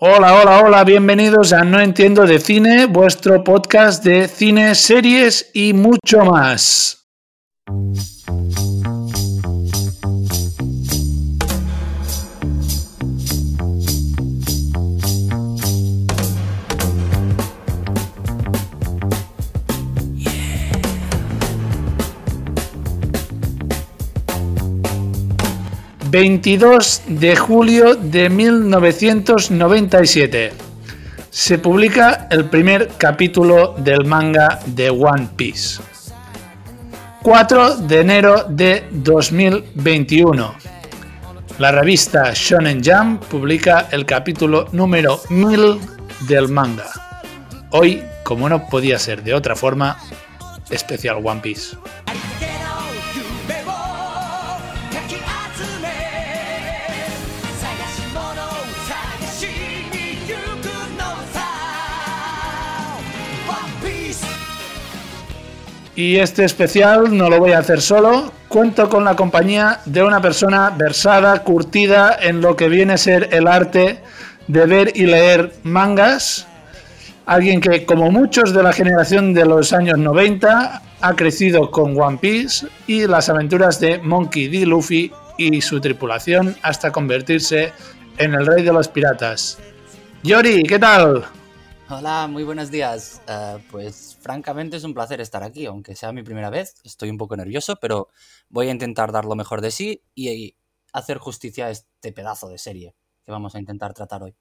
Hola, hola, hola, bienvenidos a No Entiendo de Cine, vuestro podcast de cine, series y mucho más. 22 de julio de 1997. Se publica el primer capítulo del manga de One Piece. 4 de enero de 2021. La revista Shonen Jump publica el capítulo número 1000 del manga. Hoy, como no podía ser de otra forma, especial One Piece. Y este especial no lo voy a hacer solo. Cuento con la compañía de una persona versada, curtida en lo que viene a ser el arte de ver y leer mangas. Alguien que, como muchos de la generación de los años 90, ha crecido con One Piece y las aventuras de Monkey D. Luffy y su tripulación hasta convertirse en el rey de los piratas. Yori, ¿qué tal? Hola, muy buenos días. Uh, pues francamente es un placer estar aquí, aunque sea mi primera vez. Estoy un poco nervioso, pero voy a intentar dar lo mejor de sí y hacer justicia a este pedazo de serie que vamos a intentar tratar hoy.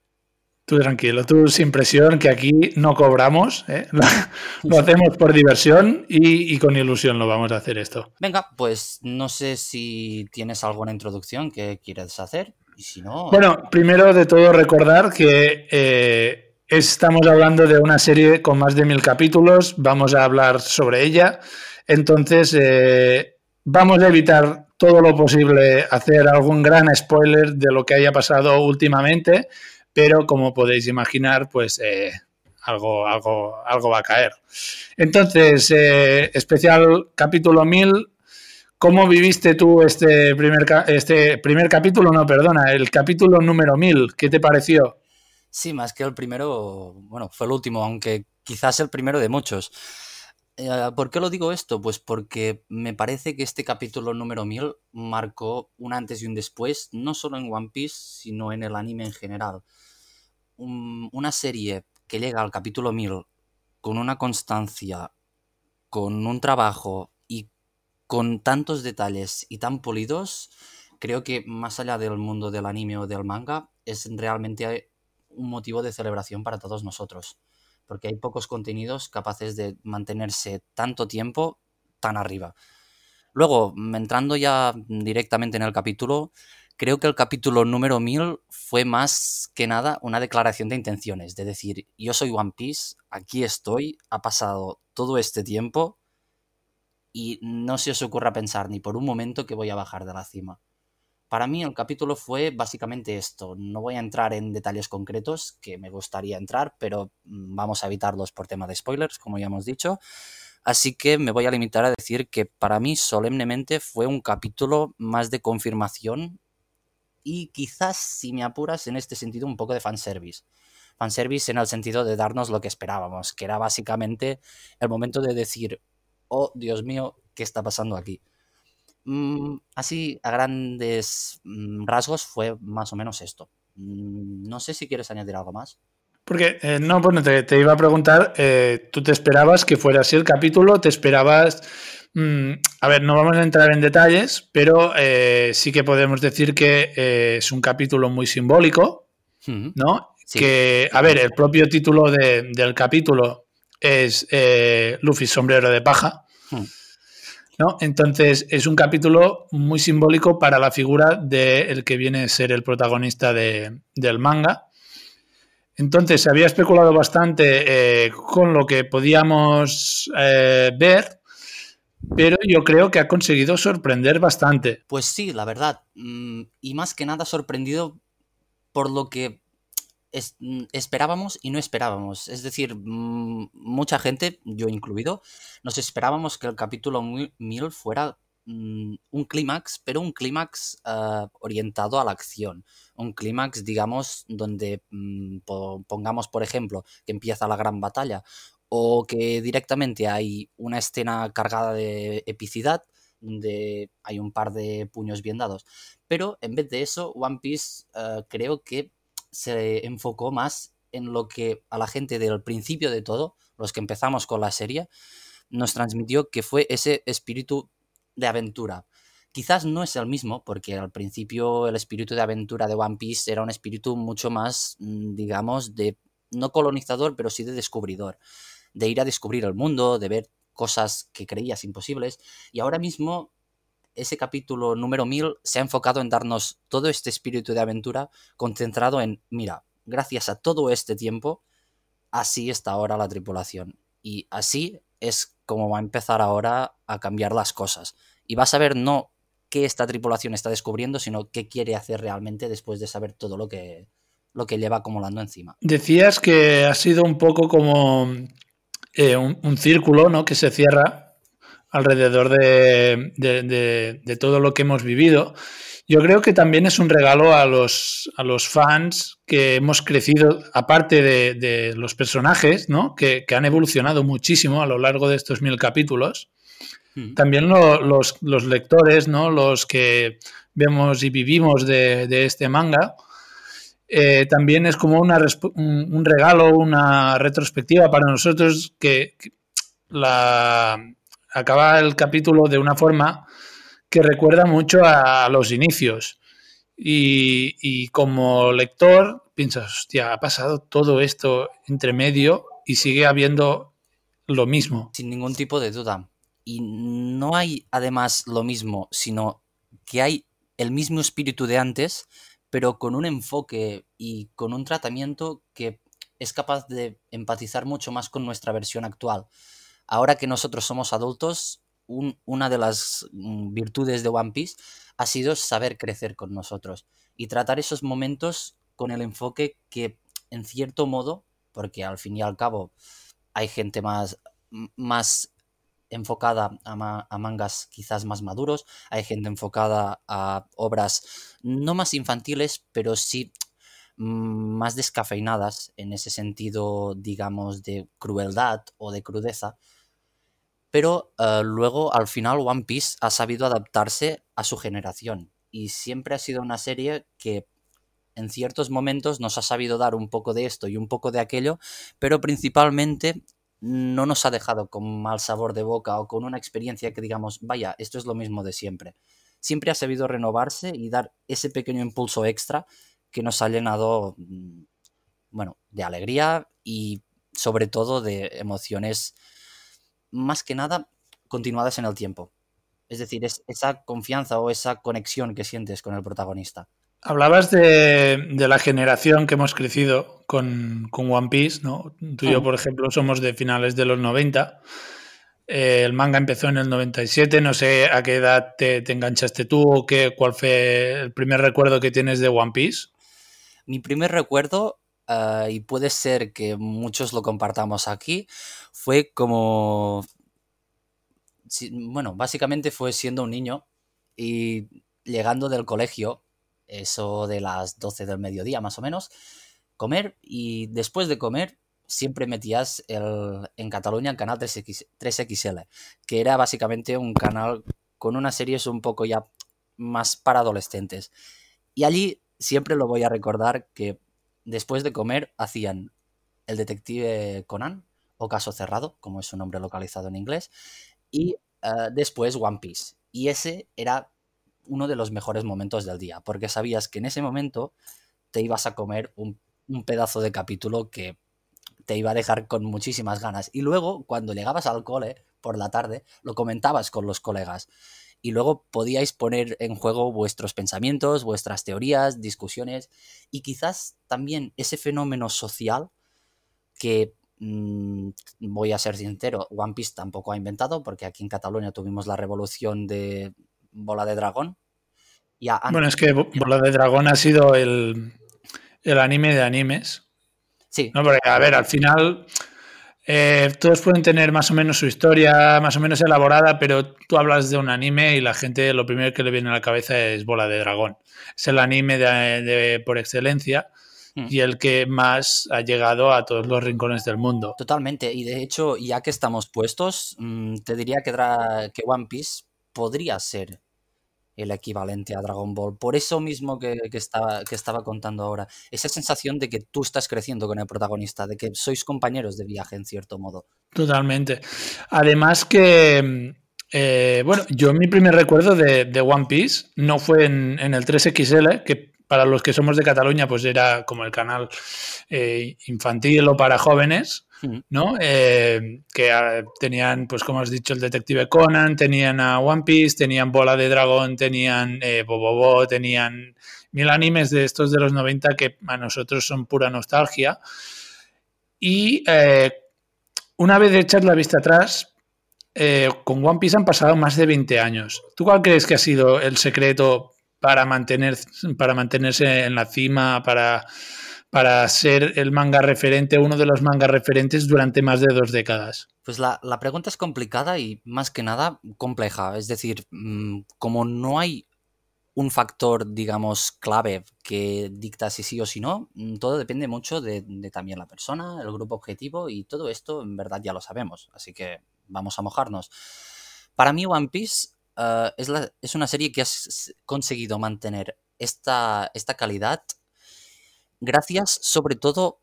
Tú tranquilo, tú sin presión, que aquí no cobramos, ¿eh? lo hacemos por diversión y, y, con ilusión lo vamos a hacer esto. Venga, pues no sé si tienes alguna introducción que quieres hacer y si no... Bueno, primero de todo recordar que... Eh, Estamos hablando de una serie con más de mil capítulos, vamos a hablar sobre ella. Entonces, eh, vamos a evitar todo lo posible hacer algún gran spoiler de lo que haya pasado últimamente, pero como podéis imaginar, pues eh, algo, algo, algo va a caer. Entonces, eh, especial capítulo 1000. ¿Cómo viviste tú este primer, este primer capítulo? No, perdona, el capítulo número 1000. ¿Qué te pareció? Sí, más que el primero, bueno, fue el último, aunque quizás el primero de muchos. Eh, ¿Por qué lo digo esto? Pues porque me parece que este capítulo número 1000 marcó un antes y un después, no solo en One Piece, sino en el anime en general. una serie que llega al capítulo 1000 con una constancia, con un trabajo y con tantos detalles y tan polidos, creo que más allá del mundo del anime o del manga, es realmente un motivo de celebración para todos nosotros, porque hay pocos contenidos capaces de mantenerse tanto tiempo tan arriba. Luego, entrando ya directamente en el capítulo, creo que el capítulo número 1000 fue más que nada una declaración de intenciones, de decir, yo soy One Piece, aquí estoy, ha pasado todo este tiempo y no se os ocurra pensar ni por un momento que voy a bajar de la cima. Para mí el capítulo fue básicamente esto. No voy a entrar en detalles concretos que me gustaría entrar, pero mm, vamos a evitarlos por tema de spoilers, como ya hemos dicho. Así que me voy a limitar a decir que para mí solemnemente fue un capítulo más de confirmación y quizás, si me apuras, en este sentido un poco de fanservice. Fanservice en el sentido de darnos lo que esperábamos, que era básicamente el momento de decir, oh Dios mío, ¿qué está pasando aquí? Mm, así, a grandes mm, rasgos, fue más o menos esto. Mm, no sé si quieres añadir algo más. Porque, eh, no, bueno, te, iba a preguntar, eh, ¿tú te esperabas que fuera así el capítulo? ¿Te esperabas... a ver, no vamos a entrar en detalles, pero eh, sí que podemos decir que es un capítulo muy simbólico, ¿no? Que, a ver, el propio título del capítulo es Luffy sombrero de paja. ¿No? Entonces es un capítulo muy simbólico para la figura del que viene a ser el protagonista del manga. Entonces se había especulado bastante eh, con lo que podíamos eh, ver, pero yo creo que ha conseguido sorprender bastante. Pues sí, la verdad. Mm, y más que nada sorprendido por lo que Mm, esperábamos y no esperábamos. Es decir, mm, mucha gente, yo incluido, nos esperábamos que el capítulo 1000 fuera mm, un clímax, pero un clímax uh, orientado a la acción. Un clímax, digamos, donde pongamos, por ejemplo, que empieza la gran batalla o que directamente hay una escena cargada de epicidad donde hay un par de puños bien dados. Pero en vez de eso, One Piece uh, creo que se enfocó más en lo que a la gente del principio de todo, los que empezamos con la serie, nos transmitió que fue ese espíritu de aventura. Quizás no es el mismo, porque al principio el espíritu de aventura de One Piece era un espíritu mucho más, mm, digamos, de no colonizador, pero sí de descubridor, de ir a descubrir el mundo, de ver cosas que creías imposibles. Y ahora mismo ese capítulo número 1000 se ha enfocado en darnos todo este espíritu de aventura concentrado en, mira, gracias a todo este tiempo, así está ahora la tripulación. Y así es como va a empezar ahora a cambiar las cosas. Y vas a ver no qué esta tripulación está descubriendo, sino qué quiere hacer realmente después de saber todo lo que, lo que lleva acumulando encima. Decías que ha sido un poco como eh, un, círculo ¿no? que se cierra alrededor de, de, todo lo que hemos vivido. Yo creo que también es un regalo a los, a los fans que hemos crecido, aparte de, los personajes, ¿no? Que, han evolucionado muchísimo a lo largo de estos mil capítulos. Mm. También los, los, lectores, ¿no? Los que vemos y vivimos de, este manga. Eh, también es como una, un, regalo, una retrospectiva para nosotros que, que la, acaba el capítulo de una forma que recuerda mucho a los inicios. Y, como lector piensas, hostia, ha pasado todo esto entre medio y sigue habiendo lo mismo. Sin ningún tipo de duda. Y no hay además lo mismo, sino que hay el mismo espíritu de antes, pero con un enfoque y con un tratamiento que es capaz de empatizar mucho más con nuestra versión actual. Ahora que nosotros somos adultos, una de las mm, virtudes de One Piece ha sido saber crecer con nosotros y tratar esos momentos con el enfoque que, en cierto modo, porque al fin y al cabo hay gente más, más enfocada a, mangas quizás más maduros, hay gente enfocada a obras no más infantiles, pero sí mm, más descafeinadas en ese sentido, digamos, de crueldad o de crudeza. Pero eh, luego, al final, One Piece ha sabido adaptarse a su generación. Y siempre ha sido una serie que en ciertos momentos nos ha sabido dar un poco de esto y un poco de aquello, pero principalmente no nos ha dejado con mal sabor de boca o con una experiencia que digamos, vaya, esto es lo mismo de siempre. Siempre ha sabido renovarse y dar ese pequeño impulso extra que nos ha llenado, mm, bueno, de alegría y sobre todo de emociones más que nada continuadas en el tiempo. Es decir, es esa confianza o esa conexión que sientes con el protagonista. Hablabas de, la generación que hemos crecido con, One Piece, ¿no? Tú y yo, por ejemplo, somos de finales de los 90. Eh, el manga empezó en el 97. No sé a qué edad te, enganchaste tú o qué, cuál fue el primer recuerdo que tienes de One Piece. Mi primer recuerdo, ah, y puede ser que muchos lo compartamos aquí, fue como... Bueno, básicamente fue siendo un niño y llegando del colegio, eso de las 12 del mediodía más o menos, comer y después de comer siempre metías el, en Cataluña el canal 3X, 3XL, que era básicamente un canal con unas series un poco ya más para adolescentes. Y allí siempre lo voy a recordar que después de comer hacían el detective Conan, o Caso Cerrado, como es su nombre localizado en inglés, y eh, después One Piece. Y ese era uno de los mejores momentos del día, porque sabías que en ese momento te ibas a comer un, un pedazo de capítulo que te iba a dejar con muchísimas ganas. Y luego, cuando llegabas al cole por la tarde, lo comentabas con los colegas. Y luego podíais poner en juego vuestros pensamientos, vuestras teorías, discusiones y quizás también ese fenómeno social que Mm, voy a ser sincero, One Piece tampoco ha inventado, porque aquí en Cataluña tuvimos la revolución de Bola de Dragón. bueno, es que Bola de Dragón ha sido el, anime de animes. Sí. No, porque, a ver, al final eh, todos pueden tener más o menos su historia más o menos elaborada, pero tú hablas de un anime y la gente lo primero que le viene a la cabeza es Bola de Dragón. Es el anime de, por excelencia. Y el que más ha llegado a todos los rincones del mundo. Totalmente, y de hecho, ya que estamos puestos, mm, te diría que, que One Piece podría ser el equivalente a Dragon Ball. Por eso mismo que, estaba, que estaba contando ahora. Esa sensación de que tú estás creciendo con el protagonista, de que sois compañeros de viaje en cierto modo. Totalmente. Además que, eh, bueno, yo mi primer recuerdo de, One Piece no fue en, en el 3XL, que para los que somos de Cataluña, pues era como el canal eh, infantil o para jóvenes, ¿no? Eh, que ah, tenían, pues como has dicho, el detective Conan, tenían a One Piece, tenían Bola de Dragón, tenían eh, Bobobo, tenían mil animes de estos de los 90 que a nosotros son pura nostalgia. Y una vez echar la vista atrás, con One Piece han pasado más de 20 años. ¿Tú cuál crees que ha sido el secreto para, mantener, para mantenerse en la cima, para, para ser el manga referente, uno de los mangas referentes durante más de dos décadas? Pues la, pregunta es complicada y más que nada compleja. Es decir, mm, como no hay un factor, digamos, clave que dicta si sí o si no, mm, todo depende mucho de también la persona, el grupo objetivo y todo esto en verdad ya lo sabemos. Así que vamos a mojarnos. Para mí One Piece Ah, es, una serie que has conseguido mantener esta, esta calidad gracias sobre todo,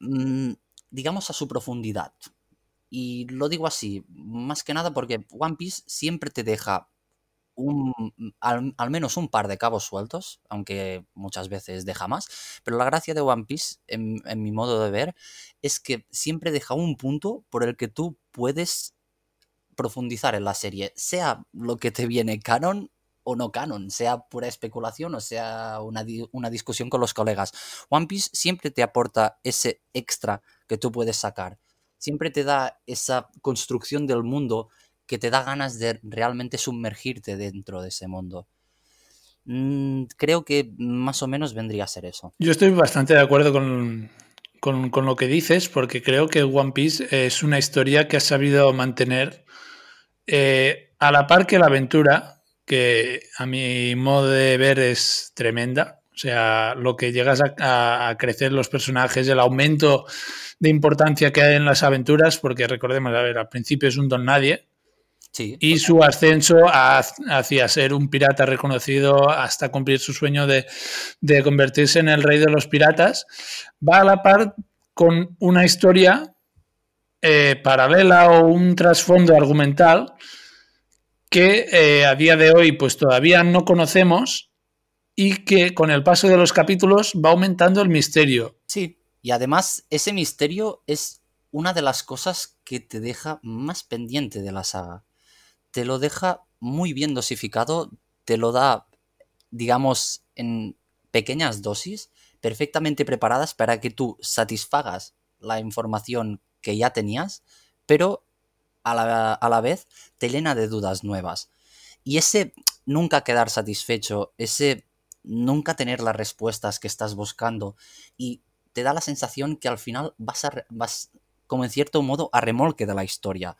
mm, digamos, a su profundidad. Y lo digo así, más que nada porque One Piece siempre te deja un, al, menos un par de cabos sueltos, aunque muchas veces deja más. Pero la gracia de One Piece, en mi modo de ver, es que siempre deja un punto por el que tú puedes profundizar en la serie, sea lo que te viene canon o no canon, sea pura especulación o sea una, una, discusión con los colegas. One Piece siempre te aporta ese extra que tú puedes sacar. Siempre te da esa construcción del mundo que te da ganas de realmente sumergirte dentro de ese mundo. Mm, creo que más o menos vendría a ser eso. Yo estoy bastante de acuerdo con, con, con lo que dices, porque creo que One Piece es una historia que ha sabido mantener eh, a la par que la aventura, que a mi modo de ver es tremenda, o sea, lo que llegas a, crecer los personajes, el aumento de importancia que hay en las aventuras, porque recordemos, a ver, al principio es un don nadie, y su ascenso hacia ser un pirata reconocido hasta cumplir su sueño de, de, convertirse en el rey de los piratas, va a la par con una historia eh, paralela o un trasfondo argumental que eh, a día de hoy pues todavía no conocemos y que con el paso de los capítulos va aumentando el misterio. Sí, y además ese misterio es una de las cosas que te deja más pendiente de la saga. Te lo deja muy bien dosificado, te lo da, digamos, en pequeñas dosis, perfectamente preparadas para que tú satisfagas la información que ya tenías, pero a la, vez te llena de dudas nuevas. Y ese nunca quedar satisfecho, ese nunca tener las respuestas que estás buscando y te da la sensación que al final vas, a, vas como en cierto modo a remolque de la historia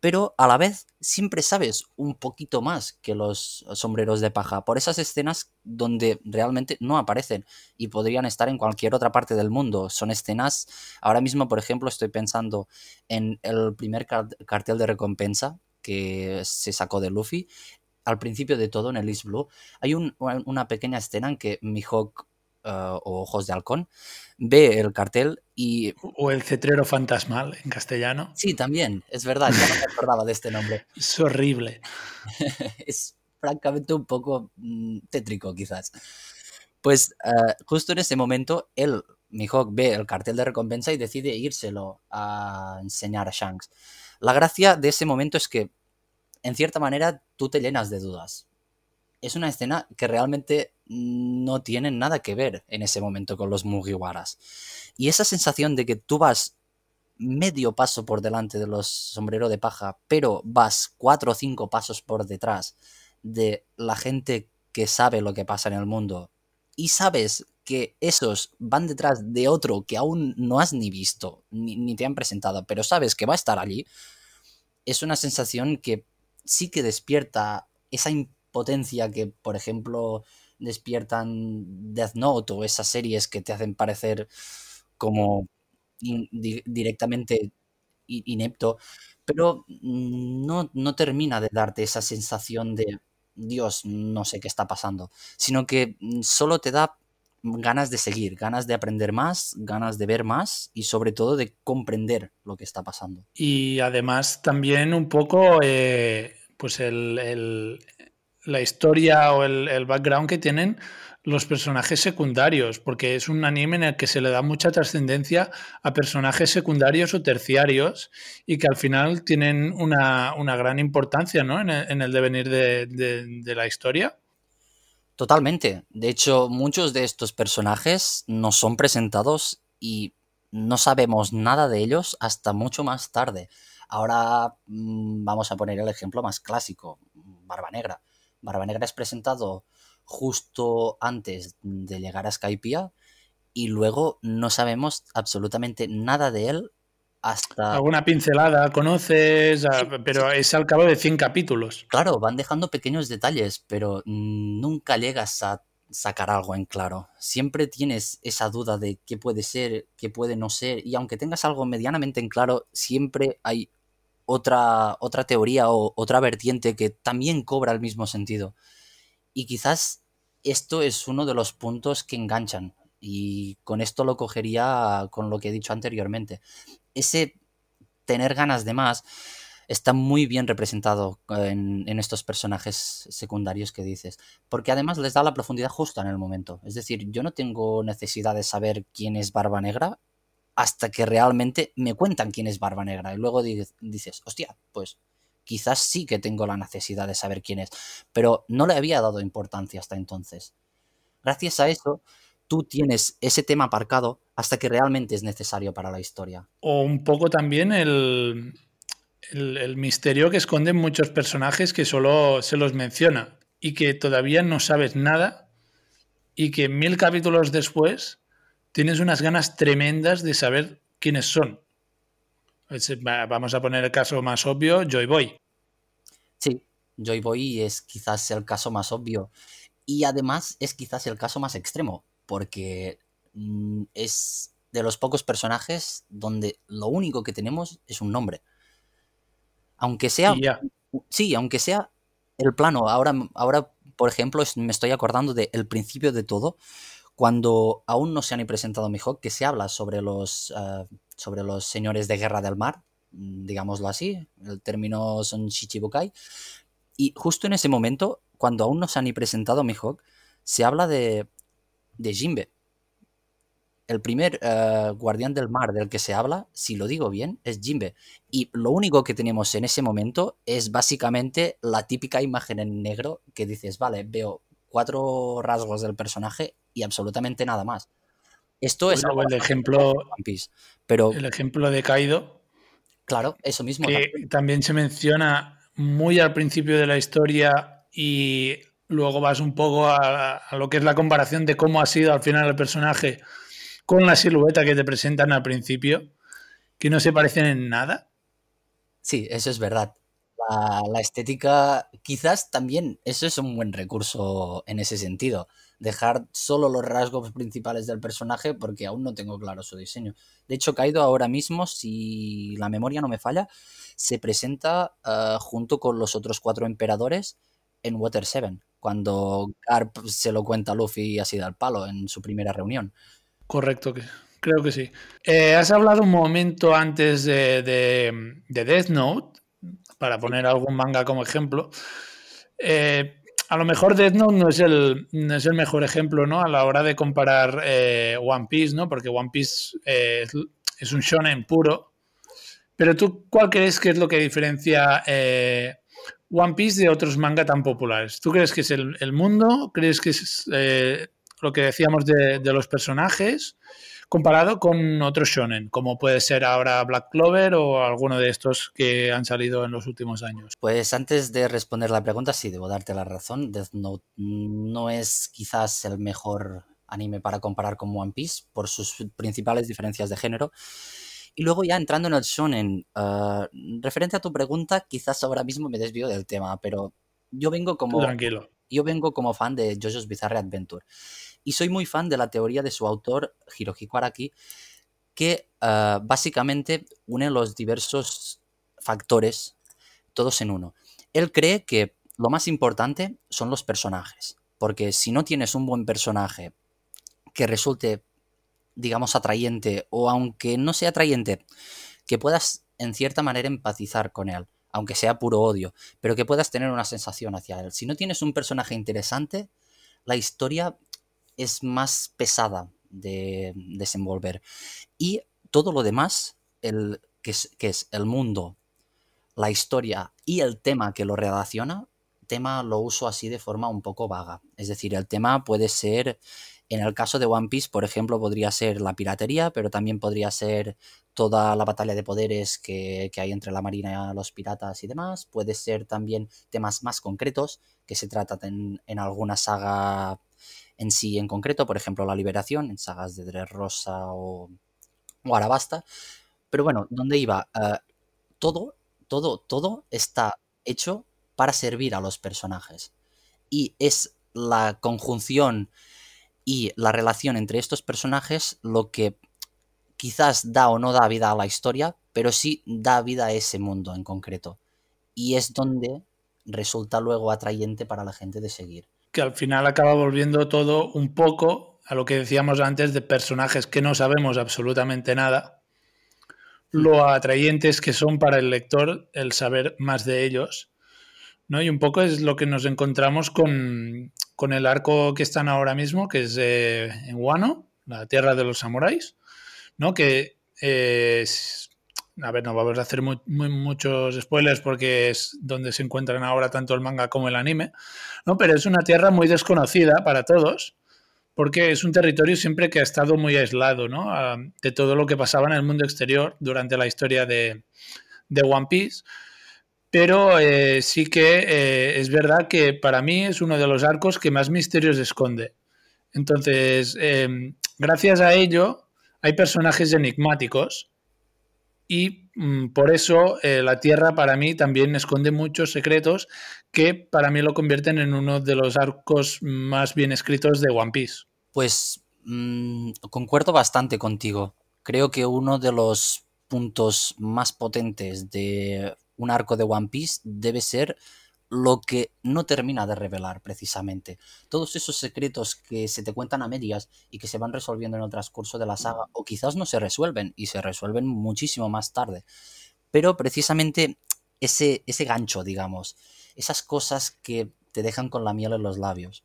pero a la vez siempre sabes un poquito más que los sombreros de paja por esas escenas donde realmente no aparecen y podrían estar en cualquier otra parte del mundo. Son escenas, ahora mismo por ejemplo estoy pensando en el primer cartel de recompensa que se sacó de Luffy. Al principio de todo, en el East Blue, hay una pequeña escena en que Mihawk uh, o Ojos de Halcón ve el cartel y... O el cetrero fantasmal en castellano. Sí, también, es verdad, ya no me acordaba de este nombre. Es horrible. es francamente un poco mm, tétrico quizás. Pues uh, justo en ese momento, él, Mihawk, ve el cartel de recompensa y decide írselo a enseñar a Shanks. La gracia de ese momento es que, en cierta manera, tú te llenas de dudas. Es una escena que realmente no tienen nada que ver en ese momento con los Mugiwaras. Y esa sensación de que tú vas medio paso por delante de los sombreros de paja, pero vas cuatro o cinco pasos por detrás de la gente que sabe lo que pasa en el mundo y sabes que esos van detrás de otro que aún no has ni visto, ni, ni te han presentado, pero sabes que va a estar allí, es una sensación que sí que despierta esa impotencia que, por ejemplo, despiertan Death Note o esas series que te hacen parecer como directamente inepto, pero no, no termina de darte esa sensación de Dios, no sé qué está pasando, sino que solo te da ganas de seguir, ganas de aprender más, ganas de ver más y sobre todo de comprender lo que está pasando. Y además también un poco, eh, pues el, la historia o el, background que tienen los personajes secundarios, porque es un anime en el que se le da mucha trascendencia a personajes secundarios o terciarios y que al final tienen una, gran importancia ¿no? en, el, devenir de la historia. Totalmente. De hecho, muchos de estos personajes no son presentados y no sabemos nada de ellos hasta mucho más tarde. Ahora mm, vamos a poner el ejemplo más clásico, Barba Negra. Barba Negra es presentado justo antes de llegar a Skypiea y luego no sabemos absolutamente nada de él hasta... Alguna pincelada conoces, pero es al cabo de 100 capítulos. Claro, van dejando pequeños detalles, pero nunca llegas a sacar algo en claro. Siempre tienes esa duda de qué puede ser, qué puede no ser, y aunque tengas algo medianamente en claro, siempre hay otra, otra teoría o otra vertiente que también cobra el mismo sentido. Y quizás esto es uno de los puntos que enganchan. Y con esto lo cogería con lo que he dicho anteriormente ese tener ganas de más está muy bien representado en, estos personajes secundarios que dices, porque además les da la profundidad justa en el momento. Es decir, yo no tengo necesidad de saber quién es Barba Negra hasta que realmente me cuentan quién es Barba Negra y luego dices, hostia, pues quizás sí que tengo la necesidad de saber quién es, pero no le había dado importancia hasta entonces. Gracias a eso, tú tienes ese tema aparcado hasta que realmente es necesario para la historia. O un poco también el, el, misterio que esconden muchos personajes que solo se los menciona y que todavía no sabes nada y que mil capítulos después tienes unas ganas tremendas de saber quiénes son. Vamos a poner el caso más obvio, Joy Boy. Sí, Joy Boy es quizás el caso más obvio y además es quizás el caso más extremo, porque mm, es de los pocos personajes donde lo único que tenemos es un nombre. Aunque sea... Sí, aunque sea el plano. Ahora, ahora por ejemplo, me estoy acordando del principio de todo, cuando aún no se han presentado Mihawk, que se habla sobre los, eh, sobre los señores de guerra del mar, mm, digámoslo así, el término son Shichibukai, y justo en ese momento, cuando aún no se han presentado Mihawk, se habla de, de Jinbe. El primer eh, guardián del mar del que se habla, si lo digo bien, es Jinbe. Y lo único que tenemos en ese momento es básicamente la típica imagen en negro que dices, vale, veo cuatro rasgos del personaje y absolutamente nada más. Esto es el ejemplo, pero el ejemplo de Kaido. Claro, eso mismo. Que también se menciona muy al principio de la historia y luego vas un poco a, lo que es la comparación de cómo ha sido al final el personaje con la silueta que te presentan al principio, que no se parecen en nada. Sí, eso es verdad. La, estética, quizás también, eso es un buen recurso en ese sentido. Dejar solo los rasgos principales del personaje porque aún no tengo claro su diseño. De hecho, Kaido ahora mismo, si la memoria no me falla, se presenta eh, junto con los otros cuatro emperadores en Water 7 cuando Garp se lo cuenta a Luffy así del palo en su primera reunión. Correcto, creo que sí. Eh, has hablado un momento antes de, de, Death Note, para poner algún manga como ejemplo. Eh, a lo mejor Death Note no es el, es el mejor ejemplo ¿no? a la hora de comparar eh, One Piece, ¿no? porque One Piece es, es, un shonen puro. Pero tú, ¿cuál crees que es lo que diferencia One Piece de otros manga tan populares? ¿Tú crees que es el, mundo? ¿Crees que es eh, lo que decíamos de, los personajes? Comparado con otros shonen, como puede ser ahora Black Clover o alguno de estos que han salido en los últimos años. Pues antes de responder la pregunta, sí, debo darte la razón. Death Note no es quizás el mejor anime para comparar con One Piece por sus principales diferencias de género. Y luego ya entrando en el shonen, uh, referente a tu pregunta, quizás ahora mismo me desvío del tema, pero yo vengo como... Tranquilo. Yo vengo como fan de JoJo's Bizarre Adventure. Y soy muy fan de la teoría de su autor, Hirohiko Araki, que uh, básicamente une los diversos factores, todos en uno. Él cree que lo más importante son los personajes, porque si no tienes un buen personaje que resulte digamos, atrayente, o aunque no sea atrayente, que puedas en cierta manera empatizar con él, aunque sea puro odio, pero que puedas tener una sensación hacia él. Si no tienes un personaje interesante, la historia es más pesada de desenvolver. Y todo lo demás, el, que, es, que es el mundo, la historia y el tema que lo relaciona, tema lo uso así de forma un poco vaga. Es decir, el tema puede ser en el caso de One Piece, por ejemplo, podría ser la piratería, pero también podría ser toda la batalla de poderes que, hay entre la marina, los piratas y demás. Puede ser también temas más concretos que se tratan en, alguna saga en sí en concreto, por ejemplo, la liberación, en sagas de Dressrosa o, o Arabasta. Pero bueno, ¿dónde iba? Eh, todo, todo, todo está hecho para servir a los personajes. Y es la conjunción y la relación entre estos personajes lo que quizás da o no da vida a la historia, pero sí da vida a ese mundo en concreto. Y es donde resulta luego atrayente para la gente de seguir. Que al final acaba volviendo todo un poco a lo que decíamos antes de personajes que no sabemos absolutamente nada, lo atrayentes que son para el lector el saber más de ellos. ¿no? Y un poco es lo que nos encontramos con, con el arco que están ahora mismo, que es en Wano, la tierra de los samuráis, ¿no? Que a ver, no vamos a hacer muchos spoilers porque es donde se encuentran ahora tanto el manga como el anime, ¿no? Pero es una tierra muy desconocida para todos, porque es un territorio siempre que ha estado muy aislado, ¿no? de todo lo que pasaba en el mundo exterior durante la historia de, de One Piece pero eh, sí que eh, es verdad que para mí es uno de los arcos que más misterios esconde. Entonces, em, gracias a ello, hay personajes enigmáticos y mm, por eso eh, la Tierra para mí también esconde muchos secretos que para mí lo convierten en uno de los arcos más bien escritos de One Piece. Pues mm, concuerdo bastante contigo. Creo que uno de los puntos más potentes de un arco de One Piece debe ser lo que no termina de revelar precisamente. Todos esos secretos que se te cuentan a medias y que se van resolviendo en el transcurso de la saga, o quizás no se resuelven y se resuelven muchísimo más tarde. Pero precisamente ese, ese gancho, digamos, esas cosas que te dejan con la miel en los labios.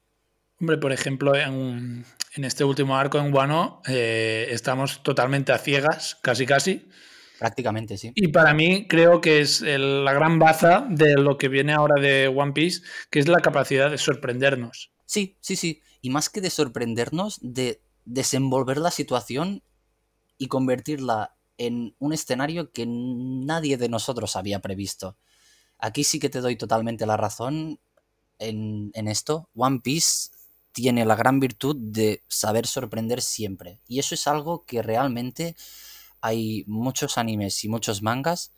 Hombre, por ejemplo, en, este último arco en Wano eh, estamos totalmente a ciegas, casi casi Prácticamente, sí. Y para mí creo que es la gran baza de lo que viene ahora de One Piece, que es la capacidad de sorprendernos. Sí, sí, sí. Y más que de sorprendernos, de desenvolver la situación y convertirla en un escenario que nadie de nosotros había previsto. Aquí sí que te doy totalmente la razón en, en esto. One Piece tiene la gran virtud de saber sorprender siempre. Y eso es algo que realmente hay muchos animes y muchos mangas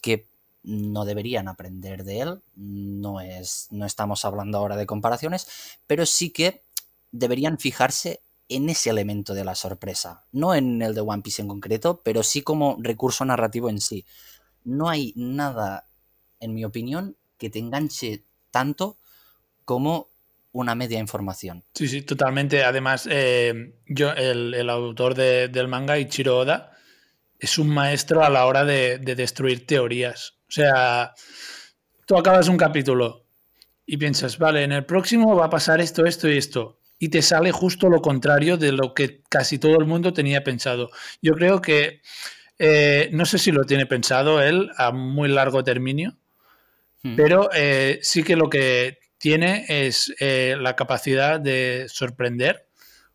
que no deberían aprender de él. No, es, no estamos hablando ahora de comparaciones, pero sí que deberían fijarse en ese elemento de la sorpresa. No en el de One Piece en concreto, pero sí como recurso narrativo en sí. No hay nada, en mi opinión, que te enganche tanto como una media información. Sí, sí, totalmente. Además, eh, yo, el, autor del manga, Ichiro Oda, es un maestro a la hora de, destruir teorías. O sea, tú acabas un capítulo y piensas, vale, en el próximo va a pasar esto, esto y esto. Y te sale justo lo contrario de lo que casi todo el mundo tenía pensado. Yo creo que, eh, no sé si lo tiene pensado él a muy largo término, hmm. pero eh, sí que lo que tiene es eh, la capacidad de sorprender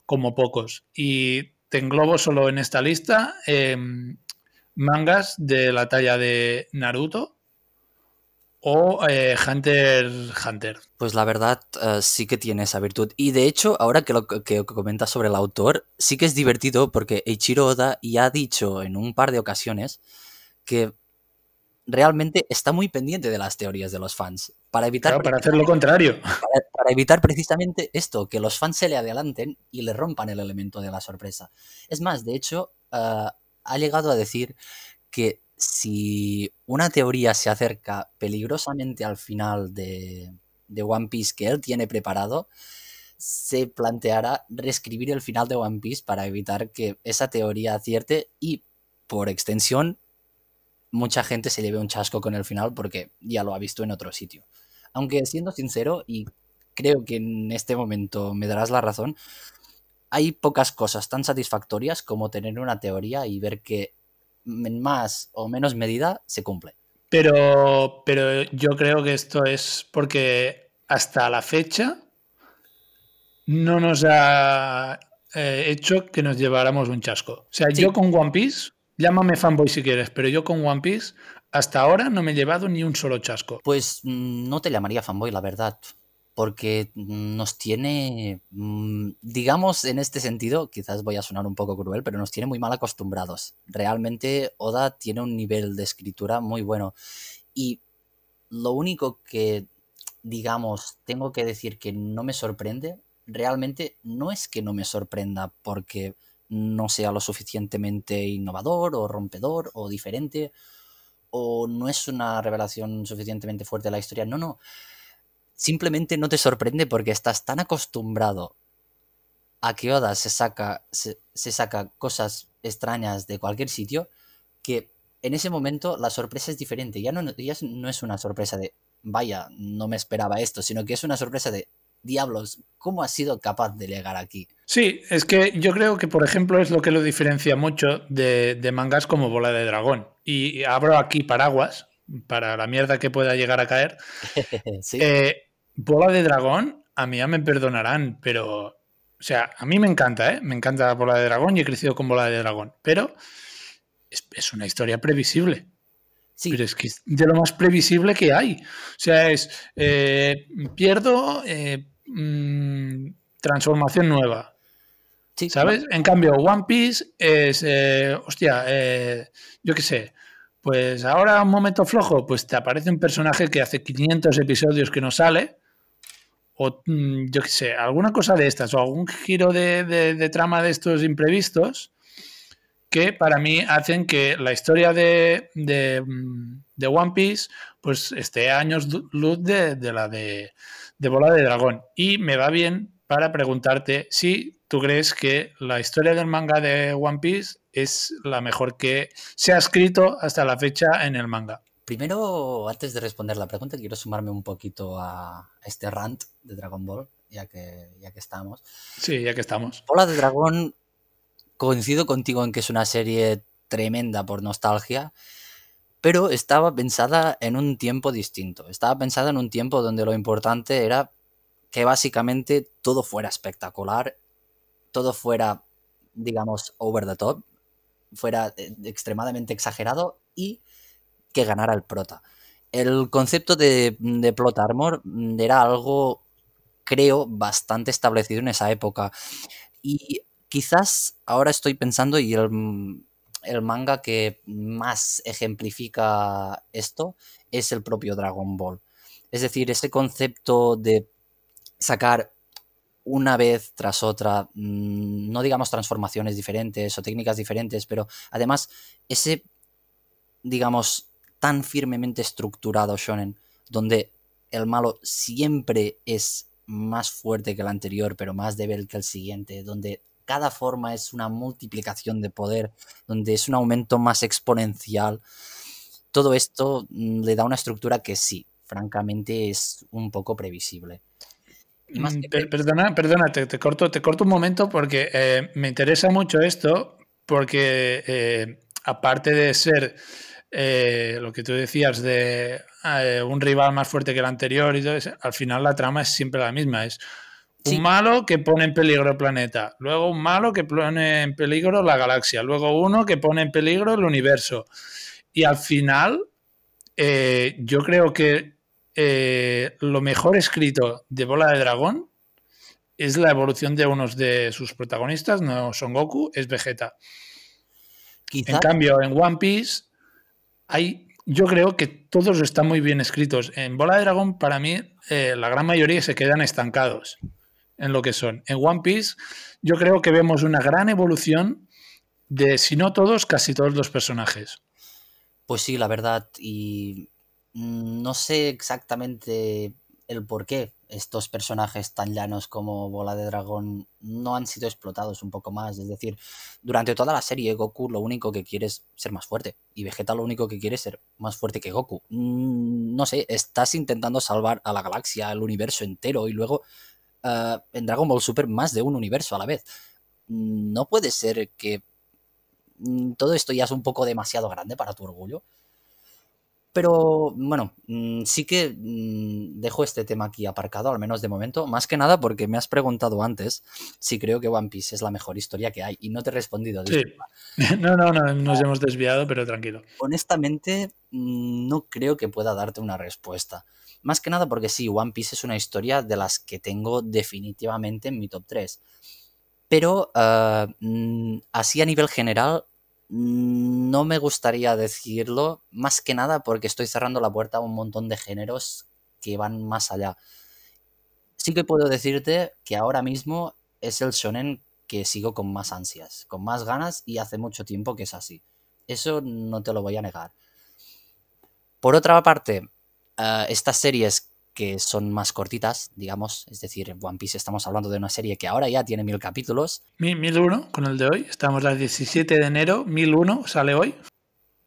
como pocos. Y te englobo solo en esta lista em, mangas de la talla de Naruto, o eh, Hunter Hunter. Pues la verdad eh, sí que tiene esa virtud. Y de hecho, ahora que lo que comentas sobre el autor, sí que es divertido porque Eiichiro Oda ya ha dicho en un par de ocasiones que realmente está muy pendiente de las teorías de los fans. Para evitar. para hacer lo contrario. Para, evitar precisamente esto, que los fans se le adelanten y le rompan el elemento de la sorpresa. Es más, de hecho, eh, ha llegado a decir que si una teoría se acerca peligrosamente al final de, de One Piece que él tiene preparado, se planteará reescribir el final de One Piece para evitar que esa teoría acierte y, por extensión, mucha gente se lleve un chasco con el final porque ya lo ha visto en otro sitio. Aunque siendo sincero, y creo que en este momento me darás la razón, hay pocas cosas tan satisfactorias como tener una teoría y ver que en más o menos medida se cumple. Pero, pero yo creo que esto es porque hasta la fecha no nos ha eh, hecho que nos lleváramos un chasco. O sea, yo con One Piece, llámame fanboy si quieres, pero yo con One Piece hasta ahora no me he llevado ni un solo chasco. Pues mm, no te llamaría fanboy, la verdad porque nos tiene, mm, digamos en este sentido, quizás voy a sonar un poco cruel, pero nos tiene muy mal acostumbrados. Realmente Oda tiene un nivel de escritura muy bueno y lo único que, digamos, tengo que decir que no me sorprende, realmente no es que no me sorprenda porque no sea lo suficientemente innovador o rompedor o diferente o no es una revelación suficientemente fuerte de la historia, no, no simplemente no te sorprende porque estás tan acostumbrado a que Oda se saca, se, saca cosas extrañas de cualquier sitio que en ese momento la sorpresa es diferente. Ya no, ya no es una sorpresa de, vaya, no me esperaba esto, sino que es una sorpresa de, diablos, ¿cómo has sido capaz de llegar aquí? Sí, es que yo creo que, por ejemplo, es lo que lo diferencia mucho de, mangas como Bola de Dragón. Y abro aquí paraguas para la mierda que pueda llegar a caer. ¿Sí? Eh, Bola de Dragón, a mí ya me perdonarán, pero. O sea, a mí me encanta, ¿eh? Me encanta Bola de Dragón y he crecido con Bola de Dragón. Pero es, una historia previsible. Sí. Pero es que es de lo más previsible que hay. O sea, es. Eh, pierdo. Eh, mm, transformación nueva. Sí, ¿Sabes? En cambio, One Piece es. Eh, hostia, yo qué sé. Pues ahora un momento flojo, pues te aparece un personaje que hace 500 episodios que no sale o mm, yo qué sé, alguna cosa de estas, o algún giro de, trama de estos imprevistos que para mí hacen que la historia de, de, One Piece pues esté a años luz de, la de, Bola de Dragón. Y me va bien para preguntarte si tú crees que la historia del manga de One Piece es la mejor que se ha escrito hasta la fecha en el manga. Primero, antes de responder la pregunta, quiero sumarme un poquito a este rant de Dragon Ball, ya que, ya que estamos. Sí, ya que estamos. Bola de Dragón, coincido contigo en que es una serie tremenda por nostalgia, pero estaba pensada en un tiempo distinto. Estaba pensada en un tiempo donde lo importante era que básicamente todo fuera espectacular, todo fuera, digamos, over the top, fuera eh, extremadamente exagerado y que ganara el prota. El concepto de, plot armor era algo, creo, bastante establecido en esa época. Y quizás ahora estoy pensando, y el, el manga que más ejemplifica esto es el propio Dragon Ball. Es decir, ese concepto de sacar una vez tras otra, mm, no digamos transformaciones diferentes o técnicas diferentes, pero además ese, digamos, tan firmemente estructurado shonen, donde el malo siempre es más fuerte que el anterior, pero más débil que el siguiente, donde cada forma es una multiplicación de poder, donde es un aumento más exponencial. Todo esto mm, le da una estructura que sí, francamente es un poco previsible. Mm, perdona, perdona, te, corto, te corto un momento porque eh, me interesa mucho esto, porque eh, aparte de ser eh, lo que tú decías de eh, un rival más fuerte que el anterior y todo eso, al final la trama es siempre la misma. Es un malo que pone en peligro el planeta, luego un malo que pone en peligro la galaxia, luego uno que pone en peligro el universo. Y al final eh, yo creo que eh, lo mejor escrito de Bola de Dragón es la evolución de unos de sus protagonistas, no Son Goku, es Vegeta. En cambio, en One Piece hay, yo creo que todos están muy bien escritos. En Bola de Dragón, para mí, eh, la gran mayoría se quedan estancados en lo que son. En One Piece, yo creo que vemos una gran evolución de, si no todos, casi todos los personajes. Pues sí, la verdad. Y no sé exactamente el por qué estos personajes tan llanos como Bola de Dragón no han sido explotados un poco más. Es decir, durante toda la serie Goku lo único que quiere es ser más fuerte y Vegeta lo único que quiere es ser más fuerte que Goku. Mm, no sé, estás intentando salvar a la galaxia, al universo entero y luego eh, en Dragon Ball Super más de un universo a la vez. No puede ser que mm, todo esto ya es un poco demasiado grande para tu orgullo. Pero bueno, mm, sí que mm, dejo este tema aquí aparcado, al menos de momento, más que nada porque me has preguntado antes si creo que One Piece es la mejor historia que hay y no te he respondido. Sí. No, no, no, nos hemos desviado, pero tranquilo. Honestamente, mm, no creo que pueda darte una respuesta. Más que nada porque sí, One Piece es una historia de las que tengo definitivamente en mi top 3. Pero ah, así a nivel general, no me gustaría decirlo, más que nada porque estoy cerrando la puerta a un montón de géneros que van más allá. Sí que puedo decirte que ahora mismo es el shonen que sigo con más ansias, con más ganas y hace mucho tiempo que es así. Eso no te lo voy a negar. Por otra parte, eh, estas series que son más cortitas, digamos. Es decir, One Piece estamos hablando de una serie que ahora ya tiene mil capítulos. Mil uno con el de hoy. Estamos al 17 de enero, mil uno sale hoy.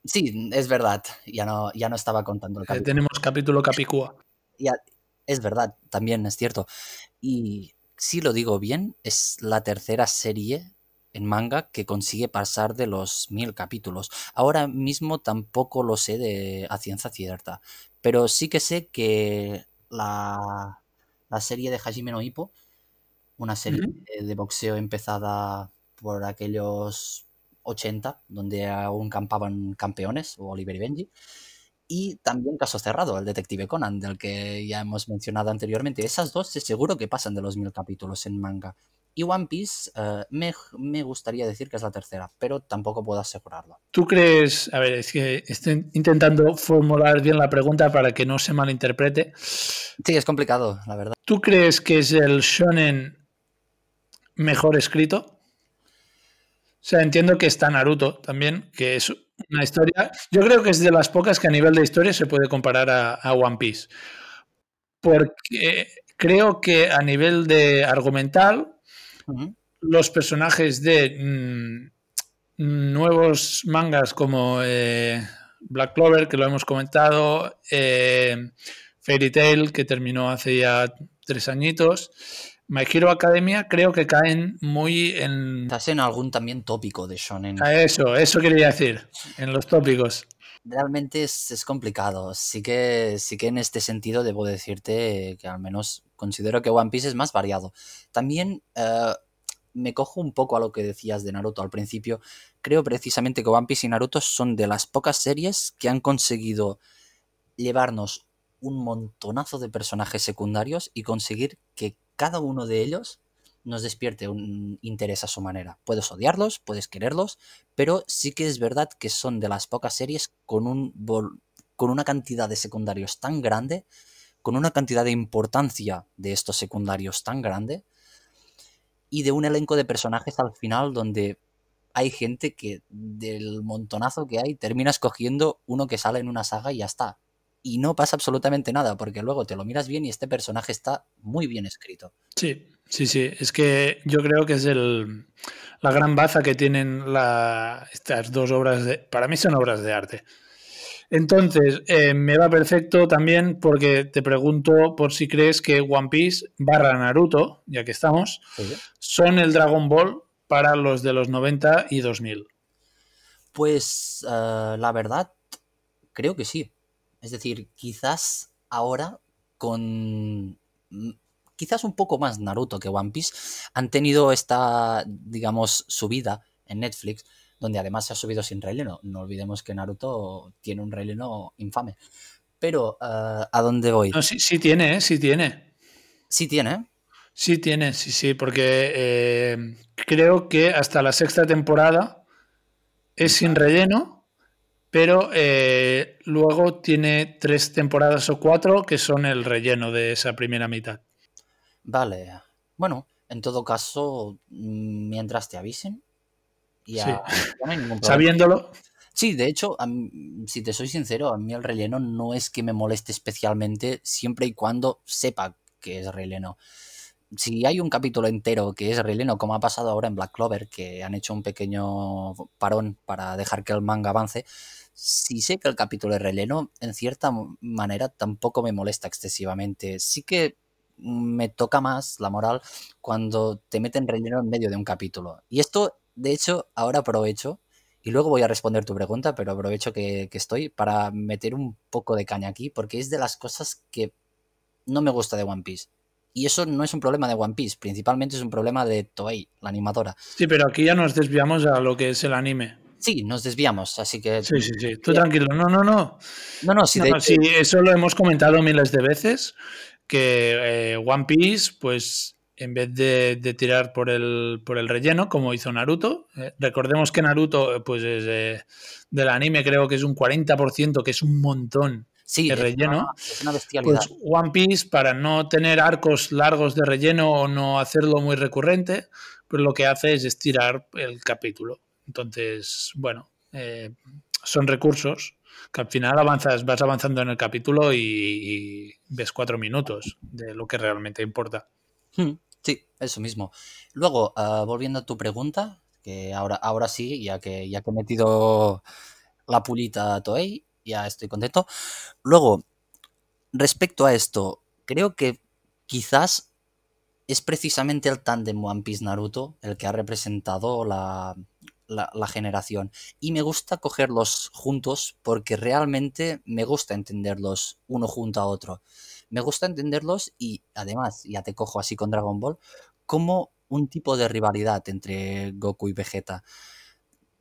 Sí, es verdad. Ya no, ya no estaba contando el eh, capítulo. tenemos capítulo Capicúa. Ya, es verdad, también es cierto. Y si lo digo bien, es la tercera serie en manga que consigue pasar de los mil capítulos. Ahora mismo tampoco lo sé de a ciencia cierta, pero sí que sé que la, serie de Hajime no Hippo, una serie de boxeo empezada por aquellos 80, donde aún campaban campeones, o Oliver y Benji. Y también Caso Cerrado, el detective Conan, del que ya hemos mencionado anteriormente. Esas dos seguro que pasan de los mil capítulos en manga. Y One Piece eh, me, gustaría decir que es la tercera, pero tampoco puedo asegurarlo. ¿Tú crees, a ver, es que estoy intentando formular bien la pregunta para que no se malinterprete. Sí, es complicado, la verdad. ¿Tú crees que es el shonen mejor escrito? O sea, entiendo que está Naruto también, que es una historia. Yo creo que es de las pocas que a nivel de historia se puede comparar a One Piece. Porque creo que a nivel de argumental los personajes de mm, nuevos mangas como eh, Black Clover, que lo hemos comentado, eh, Fairy Tail, que terminó hace ya tres añitos. My Hero Academia creo que caen muy en... Estás en algún también tópico de shonen. Eso, eso quería decir, en los tópicos. Realmente es, complicado. Sí que, sí que en este sentido debo decirte que al menos considero que One Piece es más variado. También eh, me cojo un poco a lo que decías de Naruto al principio. Creo precisamente que One Piece y Naruto son de las pocas series que han conseguido llevarnos un montonazo de personajes secundarios y conseguir que cada uno de ellos nos despierte un interés a su manera. Puedes odiarlos, puedes quererlos, pero sí que es verdad que son de las pocas series con, un con una cantidad de secundarios tan grande con una cantidad de importancia de estos secundarios tan grande y de un elenco de personajes al final donde hay gente que del montonazo que hay termina escogiendo uno que sale en una saga y ya está. Y no pasa absolutamente nada, porque luego te lo miras bien y este personaje está muy bien escrito. Sí, sí, sí. Es que yo creo que es el, la gran baza que tienen la, estas dos obras. De, para mí son obras de arte. Entonces, eh, me va perfecto también porque te pregunto por si crees que One Piece barra Naruto, ya que estamos, son el Dragon Ball para los de los 90 y 2000. Pues eh, la verdad, creo que sí. Es decir, quizás ahora con mm, quizás un poco más Naruto que One Piece han tenido esta, digamos, subida en Netflix donde además se ha subido sin relleno. No olvidemos que Naruto tiene un relleno infame. Pero, eh, ¿a dónde voy? No, sí, sí tiene, ¿eh? sí tiene. Sí tiene. Sí tiene, sí, sí, porque eh, creo que hasta la sexta temporada es sin relleno, pero eh, luego tiene tres temporadas o cuatro que son el relleno de esa primera mitad. Vale. Bueno, en todo caso, mm, mientras te avisen, ya no hay ningún problema. Sabiéndolo. Sí, de hecho, mí- si te soy sincero, a mí el relleno no es que me moleste especialmente siempre y cuando sepa que es relleno. Si hay un capítulo entero que es relleno, como ha pasado ahora en Black Clover, que han hecho un pequeño parón para dejar que el manga avance, si sé que el capítulo es relleno, en cierta manera tampoco me molesta excesivamente. Sí que me toca más la moral cuando te meten relleno en medio de un capítulo. Y esto, de hecho, ahora aprovecho y luego voy a responder tu pregunta, pero aprovecho que, que estoy para meter un poco de caña aquí, porque es de las cosas que no me gusta de One Piece. Y eso no es un problema de One Piece, principalmente es un problema de Toei, la animadora. Sí, pero aquí ya nos desviamos a lo que es el anime. Sí, nos desviamos, así que... Sí, sí, sí. Tú tranquilo. No, no, no. No, no, sí, No, de no, hecho- sí, eso lo hemos comentado miles de veces, que eh, One Piece, pues en vez de, de tirar por el, por el relleno, como hizo Naruto, eh, recordemos que Naruto, pues es, eh, del anime creo que es un 40%, que es un montón sí, de relleno. una- es una bestialidad. Pues One Piece, para no tener arcos largos de relleno o no hacerlo muy recurrente, pues lo que hace es estirar el capítulo. Entonces, bueno, eh, son recursos que al final avanzas, vas avanzando en el capítulo y, ves cuatro minutos de lo que realmente importa. Hmm, Sí, eso mismo. Luego, ah, volviendo a tu pregunta, que ahora, ahora sí, ya que, ya que he metido la pulita a Toei, ya estoy contento. Luego, respecto a esto, creo que quizás es precisamente el tándem One Piece Naruto el que ha representado la, la- generación. Y me gusta cogerlos juntos porque realmente me gusta entenderlos uno junto a otro. Me gusta entenderlos y además, ya te cojo así con Dragon Ball, como un tipo de rivalidad entre Goku y Vegeta.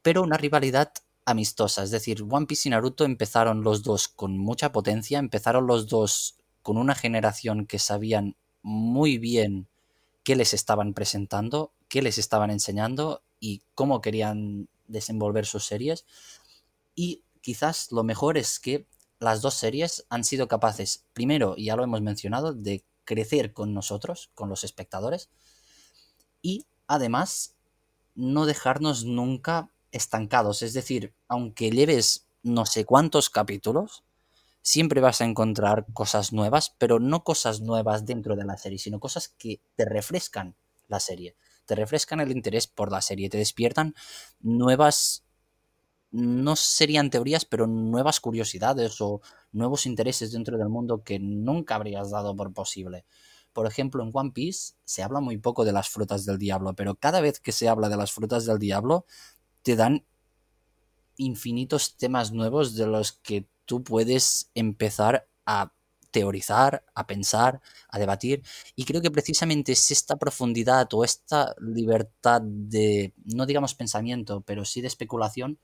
Pero una rivalidad amistosa. Es decir, One Piece y Naruto empezaron los dos con mucha potencia, empezaron los dos con una generación que sabían muy bien qué les estaban presentando, qué les estaban enseñando y cómo querían desenvolver sus series. Y quizás lo mejor es que las dos series han sido capaces, primero, ya lo hemos mencionado, de crecer con nosotros, con los espectadores, y además no dejarnos nunca estancados. Es decir, aunque lleves no sé cuántos capítulos, siempre vas a encontrar cosas nuevas, pero no cosas nuevas dentro de la serie, sino cosas que te refrescan la serie, te refrescan el interés por la serie, te despiertan nuevas, no serían teorías, pero nuevas curiosidades o nuevos intereses dentro del mundo que nunca habrías dado por posible. Por ejemplo, en One Piece se habla muy poco de las frutas del diablo, pero cada vez que se habla de las frutas del diablo, te dan infinitos temas nuevos de los que tú puedes empezar a teorizar, a pensar, a debatir. Y creo que precisamente es esta profundidad o esta libertad de, no digamos pensamiento, pero sí de especulación,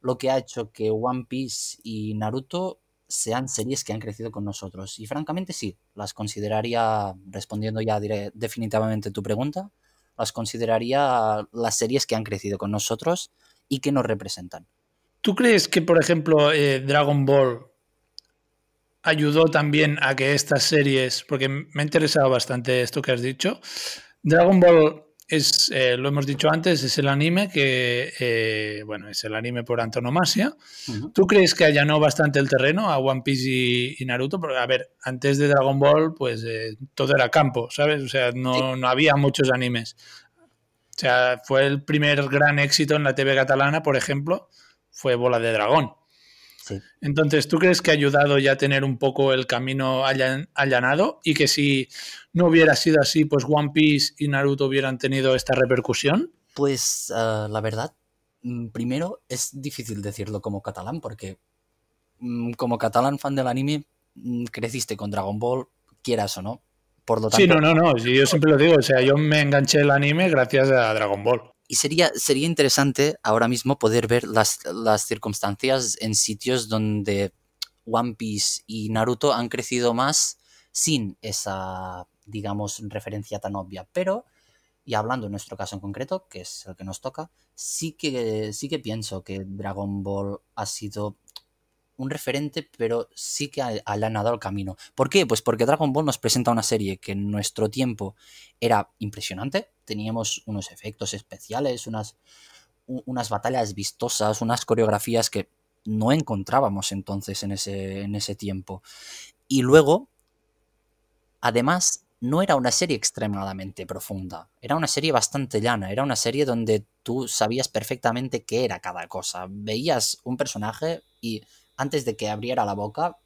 lo que ha hecho que One Piece y Naruto sean series que han crecido con nosotros. Y francamente sí, las consideraría, respondiendo ya definitivamente tu pregunta, las consideraría las series que han crecido con nosotros y que nos representan. ¿Tú crees que, por ejemplo, eh, Dragon Ball ayudó también a que estas series, porque me ha interesado bastante esto que has dicho, Dragon Ball es, eh, lo hemos dicho antes, es el anime que, eh, bueno, es el anime por antonomasia. ¿Tú crees que allanó bastante el terreno a One Piece y, y Naruto? Porque, a ver, antes de Dragon Ball, pues eh, todo era campo, ¿sabes? O sea, no, no había muchos animes. O sea, fue el primer gran éxito en la TV catalana, por ejemplo, fue Bola de Dragón. Sí. Entonces, ¿tú crees que ha ayudado ya a tener un poco el camino allan- allanado y que si no hubiera sido así, pues One Piece y Naruto hubieran tenido esta repercusión? Pues ah, la verdad, mm, primero es difícil decirlo como catalán porque mm, como catalán fan del anime mm, creciste con Dragon Ball, quieras o no. Por lo tanto, Sí, no, no, no, sí, yo siempre lo digo, o sea, yo me enganché el anime gracias a Dragon Ball. Y sería, sería interesante ahora mismo poder ver las, las circunstancias en sitios donde One Piece y Naruto han crecido más sin esa, digamos, referencia tan obvia. Pero, y hablando en nuestro caso en concreto, que es el que nos toca, sí que, sí que pienso que Dragon Ball ha sido un referente, pero sí que ha allanado el camino. ¿Por qué? Pues porque Dragon Ball nos presenta una serie que en nuestro tiempo era impresionante. Teníamos unos efectos especiales, unas, unas batallas vistosas, unas coreografías que no encontrábamos entonces en ese, en ese tiempo. Y luego, además, no era una serie extremadamente profunda, era una serie bastante llana, era una serie donde tú sabías perfectamente qué era cada cosa. Veías un personaje y antes de que abriera la boca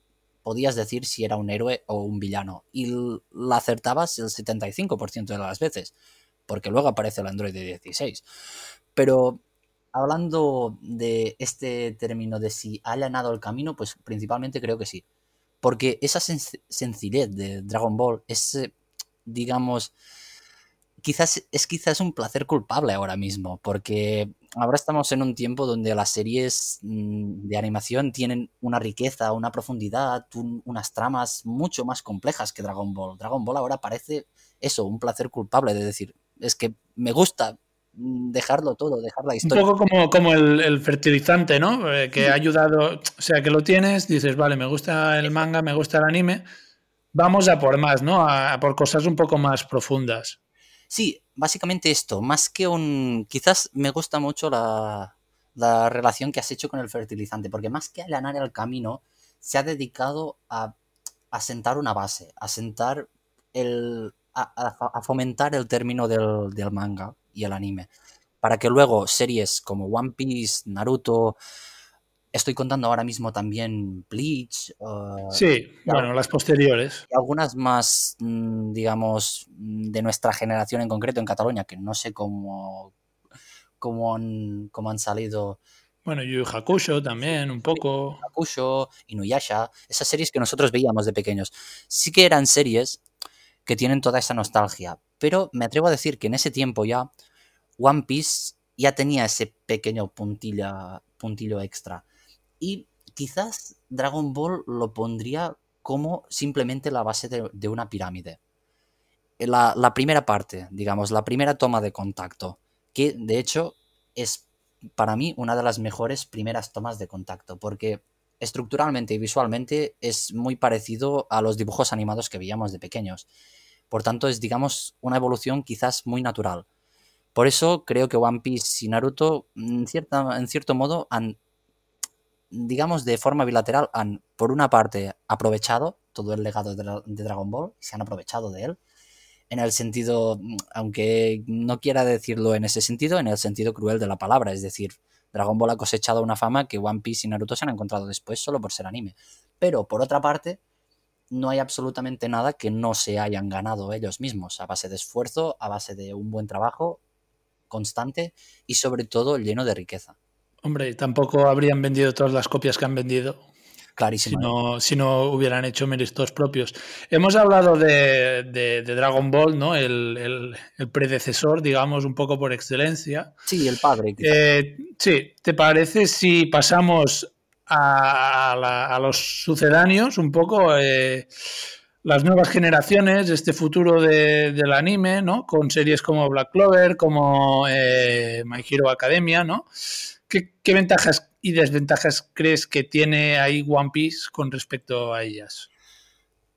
podías decir si era un héroe o un villano. Y la acertabas el 75% de las veces, porque luego aparece el Android 16. Pero hablando de este término de si ha allanado el camino, pues principalmente creo que sí. Porque esa sencillez de Dragon Ball, ese, digamos, quizás es quizás un placer culpable ahora mismo, porque ahora estamos en un tiempo donde las series mm, de animación tienen una riqueza, una profundidad, unas tramas mucho más complejas que Dragon Ball. Dragon Ball ahora parece eso, un placer culpable de decir, es que me gusta, Mm, dejarlo todo, dejar la historia. Un poco como, como el, fertilizante, ¿no? Eh, que ha ayudado, o sea, que lo tienes, dices, vale, me gusta el manga, me gusta el anime, vamos a por más, ¿no? A, por cosas un poco más profundas. Sí, básicamente esto, más que un... Quizás me gusta mucho la, la relación que has hecho con el fertilizante, porque más que allanar el camino, se ha dedicado a, a sentar una base, a sentar el... a, a fomentar el término del, del manga y el anime. Para que luego series como One Piece, Naruto, estoy contando ahora mismo también Bleach. Uh, sí, bueno, las posteriores. Y algunas más, mm, digamos, mm, de nuestra generación en concreto en Cataluña, que no sé cómo, cómo, han, cómo han salido. Bueno, Yu Hakusho también, un poco. Hakusho, Inuyasha, esas series que nosotros veíamos de pequeños. Sí que eran series que tienen toda esa nostalgia, pero me atrevo a decir que en ese tiempo ya One Piece ya tenía ese pequeño puntillo extra. Y quizás Dragon Ball lo pondría como simplemente la base de, una pirámide. La, primera parte, digamos, la primera toma de contacto, que de hecho es para mí una de las mejores primeras tomas de contacto, porque estructuralmente y visualmente es muy parecido a los dibujos animados que veíamos de pequeños. Por tanto, es, digamos, una evolución quizás muy natural. Por eso creo que One Piece y Naruto, en, cierta, en cierto modo, han, digamos, de forma bilateral, han, por una parte, aprovechado todo el legado de, Dragon Ball, se han aprovechado de él, en el sentido, aunque no quiera decirlo en ese sentido, en el sentido cruel de la palabra, es decir, Dragon Ball ha cosechado una fama que One Piece y Naruto se han encontrado después solo por ser anime. Pero, por otra parte, no hay absolutamente nada que no se hayan ganado ellos mismos, a base de esfuerzo, a base de un buen trabajo constante y sobre todo lleno de riqueza. Hombre, tampoco habrían vendido todas las copias que han vendido. Clarísimo. Si no, si no hubieran hecho méritos propios. Hemos hablado de, Dragon Ball, ¿no? El, predecesor, digamos, un poco por excelencia. Sí, el padre. Eh, sí, ¿te parece si pasamos a, los sucedáneos un poco, eh, las nuevas generaciones, este futuro del anime, ¿no? Con series como Black Clover, como eh, My Hero Academia, ¿no? ¿Qué, ventajas y desventajas crees que tiene ahí One Piece con respecto a ellas?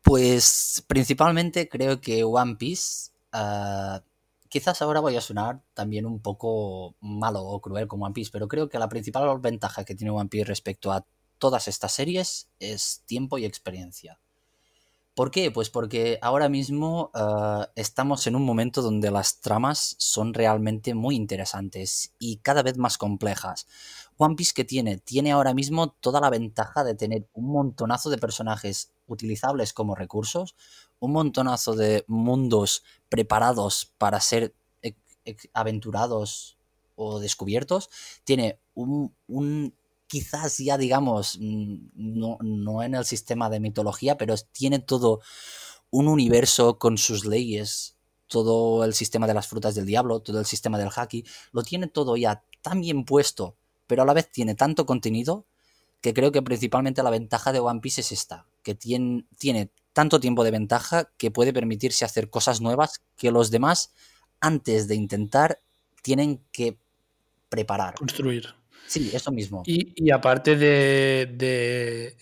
Pues principalmente creo que One Piece ah, quizás ahora voy a sonar también un poco malo o cruel como One Piece, pero creo que la principal ventaja que tiene One Piece respecto a todas estas series es tiempo y experiencia. ¿Por qué? Pues porque ahora mismo eh, estamos en un momento donde las tramas son realmente muy interesantes y cada vez más complejas. One Piece que tiene, tiene ahora mismo toda la ventaja de tener un montonazo de personajes utilizables como recursos, un montonazo de mundos preparados para ser aventurados o descubiertos, tiene un, quizás ya digamos, no, no, en el sistema de mitología, pero tiene todo un universo con sus leyes todo el sistema de las frutas del diablo, todo el sistema del haki, lo tiene todo ya tan bien puesto, pero a la vez tiene tanto contenido que creo que principalmente la ventaja de One Piece es esta, que tiene, tiene tanto tiempo de ventaja que puede permitirse hacer cosas nuevas que los demás, antes de intentar, tienen que preparar. Construir. Sí, eso mismo. Y, aparte de,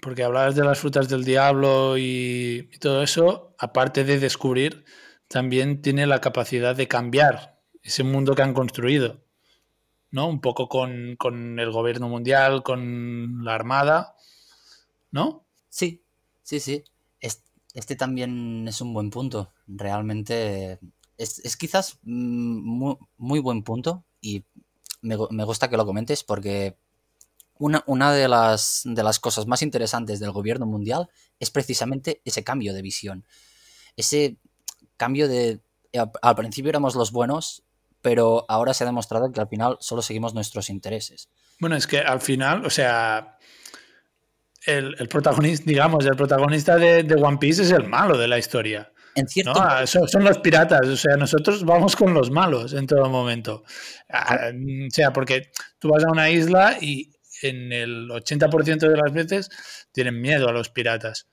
Porque hablabas de las frutas del diablo y, todo eso, aparte de descubrir, también tiene la capacidad de cambiar ese mundo que han construido. ¿No? Un poco con, con el gobierno mundial, con la armada. ¿No? Sí, sí, sí. Este también es un buen punto. Realmente es, quizás mm, muy, buen punto y me, gusta que lo comentes porque una, una de, las, de las cosas más interesantes del gobierno mundial es precisamente ese cambio de visión. Ese cambio de... Al principio éramos los buenos, pero ahora se ha demostrado que al final solo seguimos nuestros intereses. Bueno, es que al final, o sea, el, protagonista, digamos, el protagonista de, One Piece es el malo de la historia. En cierto ah, son, los piratas, o sea, nosotros vamos con los malos en todo momento. Ah, o sea, porque tú vas a una isla y en el 80% de las veces tienen miedo a los piratas.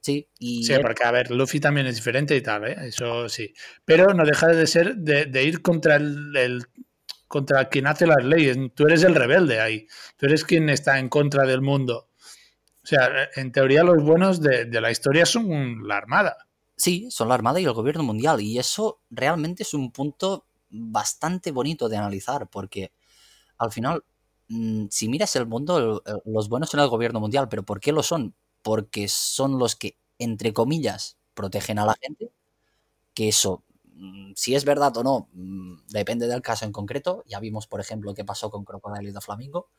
Sí, y... Sí, porque, a ver, Luffy también es diferente y tal, ¿eh? eso sí. Pero no deja de ser, de, ir contra el, contra quien hace las leyes. Tú eres el rebelde ahí. Tú eres quien está en contra del mundo. O sea, en teoría los buenos de, la historia son la Armada. Sí, son la Armada y el gobierno mundial. Y eso realmente es un punto bastante bonito de analizar, porque al final, mm, si miras el mundo, los buenos son el gobierno mundial, pero ¿por qué lo son? Porque son los que, entre comillas, protegen a la gente, que eso, mm, si es verdad o no, mm, depende del caso en concreto. Ya vimos, por ejemplo, qué pasó con Crocodile y de Flamingo.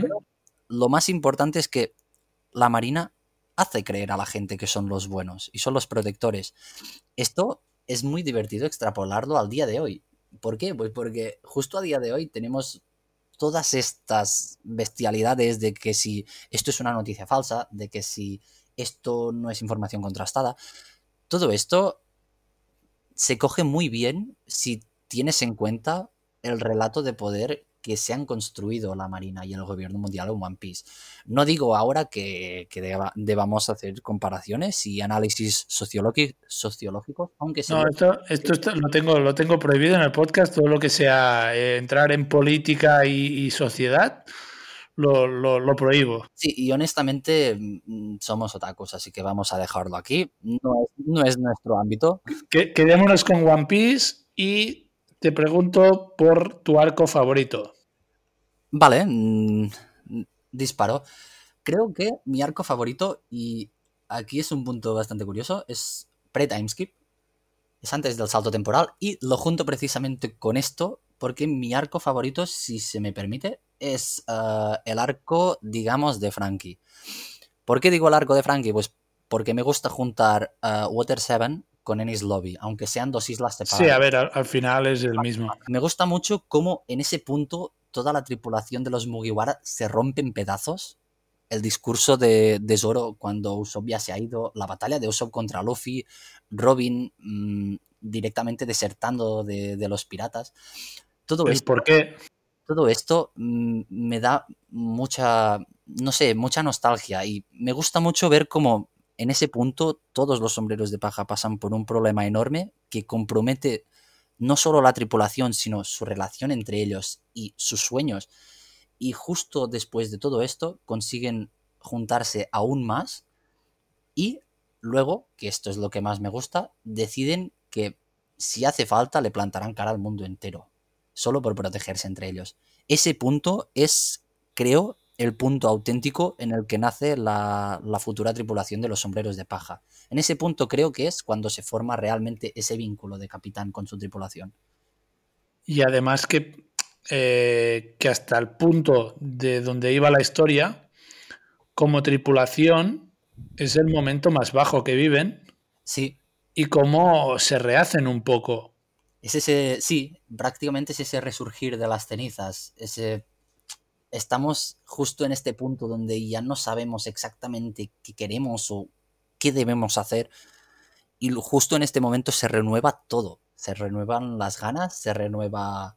Pero lo más importante es que la Marina hace creer a la gente que son los buenos y son los protectores. Esto es muy divertido extrapolarlo al día de hoy. ¿Por qué? Pues porque justo a día de hoy tenemos todas estas bestialidades de que si esto es una noticia falsa, de que si esto no es información contrastada, todo esto se coge muy bien si tienes en cuenta el relato de poder que se han construido la Marina y el gobierno mundial en One Piece. No digo ahora que, debamos hacer comparaciones y análisis sociológicos, aunque No, esto, esto, lo, tengo, lo tengo prohibido en el podcast, todo lo que sea eh, entrar en política y, sociedad. Lo, lo, prohíbo. Sí, y honestamente mm, somos otakus, así que vamos a dejarlo aquí. No es, no es nuestro ámbito. quedémonos con One Piece y te pregunto por tu arco favorito. Vale, mm, disparo. Creo que mi arco favorito, y aquí es un punto bastante curioso, es pre-timeskip. Es antes del salto temporal. Y lo junto precisamente con esto, porque mi arco favorito, si se me permite, es eh, el arco, digamos, de Frankie. ¿Por qué digo el arco de Frankie? Pues porque me gusta juntar uh, Water 7 con Ennis Lobby, aunque sean dos islas separadas. Sí, a ver, al, final es el mismo. Me gusta mucho cómo en ese punto toda la tripulación de los Mugiwara se rompe en pedazos. El discurso de, de Zoro cuando Usopp ya se ha ido, la batalla de Usopp contra Luffy, Robin mm, directamente desertando de, los piratas. Todo esto, por qué? Todo esto mm, me da mucha, no sé, mucha nostalgia y me gusta mucho ver cómo en ese punto todos los sombreros de paja pasan por un problema enorme que compromete no solo la tripulación, sino su relación entre ellos y sus sueños. Y justo después de todo esto consiguen juntarse aún más y luego, que esto es lo que más me gusta, deciden que si hace falta le plantarán cara al mundo entero, solo por protegerse entre ellos. Ese punto es, creo, el punto auténtico en el que nace la, futura tripulación de los sombreros de paja. En ese punto creo que es cuando se forma realmente ese vínculo de capitán con su tripulación. Y además que, eh, que hasta el punto de donde iba la historia, como tripulación, es el momento más bajo que viven. Sí. Y cómo se rehacen un poco. Es ese, sí, prácticamente es ese resurgir de las cenizas, ese estamos justo en este punto donde ya no sabemos exactamente qué queremos o qué debemos hacer. y justo en este momento se renueva todo. Se renuevan las ganas, se renueva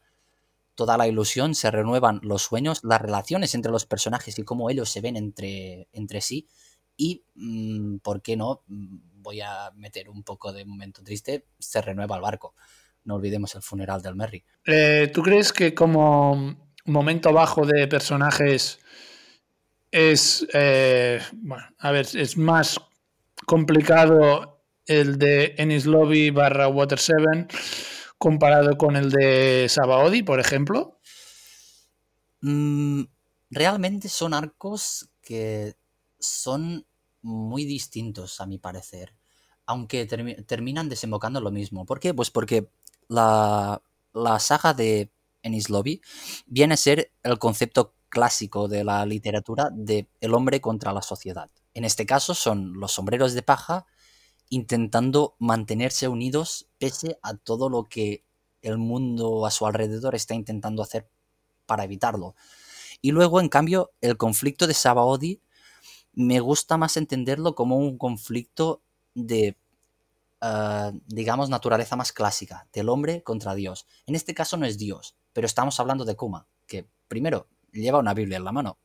toda la ilusión, se renuevan los sueños, las relaciones entre los personajes y cómo ellos se ven entre, entre sí. Y, mm, ¿por qué no? Mm, voy a meter un poco de momento triste, se renueva el barco. No olvidemos el funeral del Merry. Eh, ¿Tú crees que como momento bajo de personajes es, eh, bueno, a ver, es más complicado el de Ennis Lobby barra Water 7 comparado con el de Sabaody, por ejemplo? Mm, realmente son arcos que son muy distintos, a mi parecer. Aunque terminan desembocando lo mismo. ¿Por qué? Pues porque la, la saga de Ennis Lobby viene a ser el concepto clásico de la literatura de el hombre contra la sociedad. En este caso son los sombreros de paja intentando mantenerse unidos pese a todo lo que el mundo a su alrededor está intentando hacer para evitarlo. Y luego, en cambio, el conflicto de Sabaody me gusta más entenderlo como un conflicto de, ah, digamos, naturaleza más clásica, del hombre contra Dios. En este caso no es Dios, pero estamos hablando de Kuma, que primero lleva una Biblia en la mano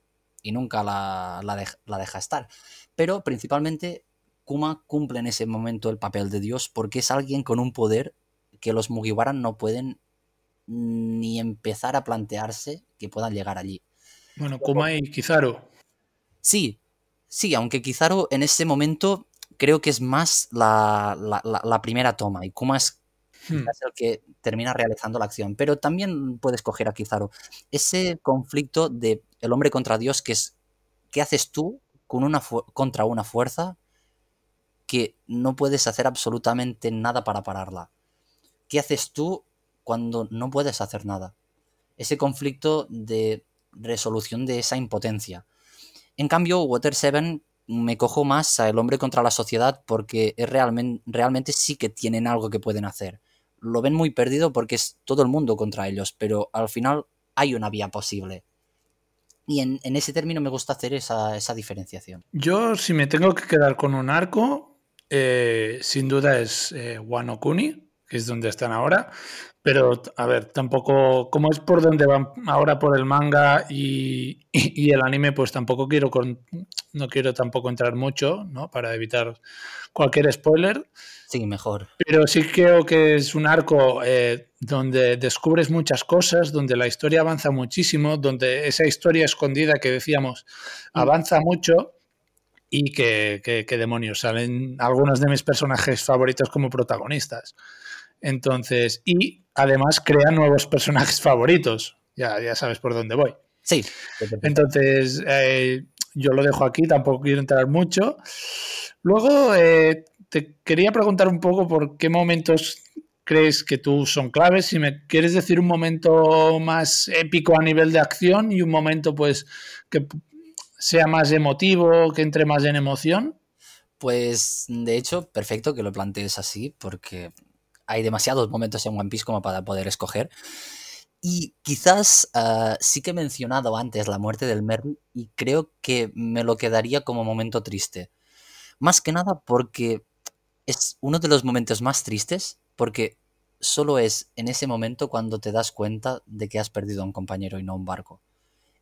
y nunca la, la deja estar. Pero principalmente Kuma cumple en ese momento el papel de Dios porque es alguien con un poder que los Mugiwaran no pueden ni empezar a plantearse que puedan llegar allí. Bueno, Kuma y Kizaru. Sí, sí, aunque Kizaru en ese momento creo que es más la, primera toma y Kuma es, hmm. es, el que termina realizando la acción. Pero también puedes coger a Kizaru. Ese conflicto de el hombre contra Dios que es ¿qué haces tú con una contra una fuerza que no puedes hacer absolutamente nada para pararla. ¿Qué haces tú cuando no puedes hacer nada? Ese conflicto de resolución de esa impotencia. En cambio, Water 7 me cojo más a el hombre contra la sociedad porque es realmente, realmente sí que tienen algo que pueden hacer. Lo ven muy perdido porque es todo el mundo contra ellos, pero al final hay una vía posible. Y en, ese término me gusta hacer esa, esa diferenciación. Yo, si me tengo que quedar con un arco, eh, sin duda es eh, Wano Kuni, que es donde están ahora. Pero, a ver, tampoco, como es por donde van ahora por el manga y, el anime, pues tampoco quiero, no quiero tampoco entrar mucho, ¿no? Para evitar cualquier spoiler. Sí, mejor. Pero sí creo que es un arco eh, donde descubres muchas cosas, donde la historia avanza muchísimo, donde esa historia escondida que decíamos mm. avanza mucho y que, demonios, salen algunos de mis personajes favoritos como protagonistas. Entonces, y además crea nuevos personajes favoritos. Ya, ya sabes por dónde voy. Sí. Entonces, eh, yo lo dejo aquí, tampoco quiero entrar mucho. Luego, eh, te quería preguntar un poco por qué momentos crees que tú son claves. Si me quieres decir un momento más épico a nivel de acción y un momento, pues, que sea más emotivo, que entre más en emoción? Pues de hecho, perfecto que lo plantees así, porque hay demasiados momentos en One Piece como para poder escoger. Y quizás ah, sí que he mencionado antes la muerte del Merry y creo que me lo quedaría como momento triste. Más que nada porque es uno de los momentos más tristes, porque solo es en ese momento cuando te das cuenta de que has perdido a un compañero y no a un barco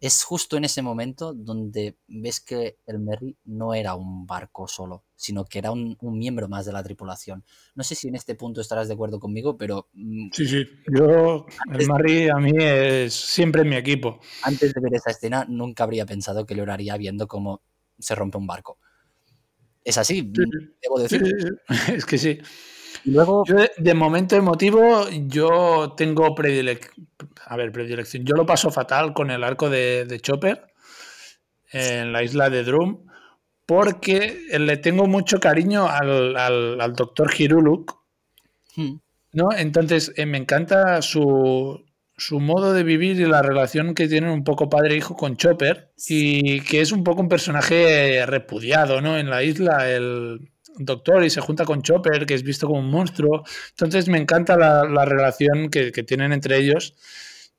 es justo en ese momento donde ves que el Merry no era un barco solo, sino que era un, miembro más de la tripulación. No sé si en este punto estarás de acuerdo conmigo, pero... Mm, sí, sí, yo, el Merry a mí es siempre mi equipo. Antes de ver esa escena, nunca habría pensado que lo haría viendo cómo se rompe un barco. Es así, debo decir. es que sí. luego... de, momento emotivo, yo tengo predilección. A ver, predilección. Yo lo paso fatal con el arco de, Chopper en la isla de Drum, porque le tengo mucho cariño al, al, doctor Hiruluk. Hmm. ¿no? Entonces, eh, me encanta su, su modo de vivir y la relación que tienen un poco padre-hijo con Chopper, y que es un poco un personaje repudiado ¿no? en la isla. El, doctor y se junta con Chopper, que es visto como un monstruo. Entonces me encanta la, relación que, tienen entre ellos.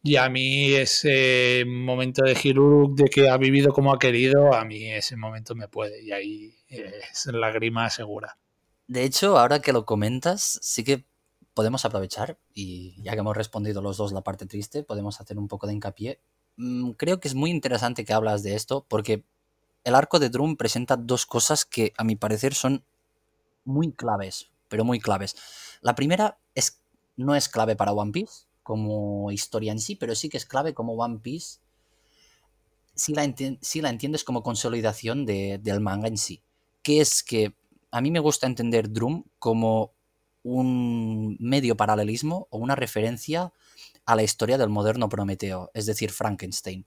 Y a mí ese momento de Hiruruk, de que ha vivido como ha querido, a mí ese momento me puede. Y ahí es lágrima segura. De hecho, ahora que lo comentas, sí que podemos aprovechar, y ya que hemos respondido los dos la parte triste, podemos hacer un poco de hincapié. Mm, creo que es muy interesante que hablas de esto, porque el arco de Drum presenta dos cosas que a mi parecer son muy claves, pero muy claves. La primera es, no es clave para One Piece como historia en sí, pero sí que es clave como One Piece si la, la entiendes como consolidación del manga en sí. Que es que a mí me gusta entender Drum como un medio paralelismo o una referencia a la historia del moderno Prometeo, es decir, Frankenstein.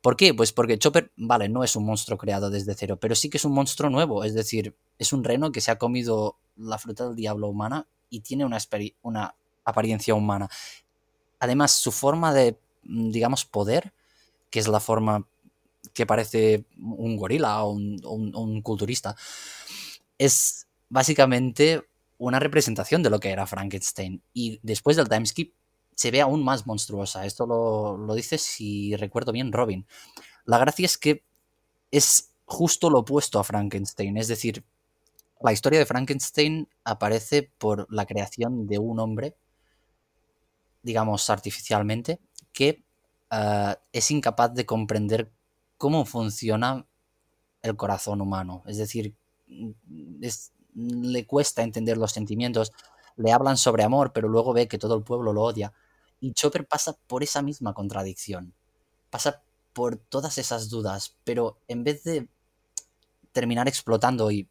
¿Por qué? Pues porque Chopper, vale, no es un monstruo creado desde cero, pero sí que es un monstruo nuevo, es decir, es un reno que se ha comido la fruta del diablo humana y tiene una, una apariencia humana. Además, su forma de, mm, digamos, poder, que es la forma que parece un gorila o un culturista, es básicamente una representación de lo que era Frankenstein. Y después del timeskip se ve aún más monstruosa. Esto lo, lo dice, si recuerdo bien, Robin. La gracia es que es justo lo opuesto a Frankenstein. Es decir, la historia de Frankenstein aparece por la creación de un hombre, digamos artificialmente, que uh, es incapaz de comprender cómo funciona el corazón humano. Es decir, es, le cuesta entender los sentimientos. Le hablan sobre amor, pero luego ve que todo el pueblo lo odia. Y Chopper pasa por esa misma contradicción. Pasa por todas esas dudas, pero en vez de terminar explotando y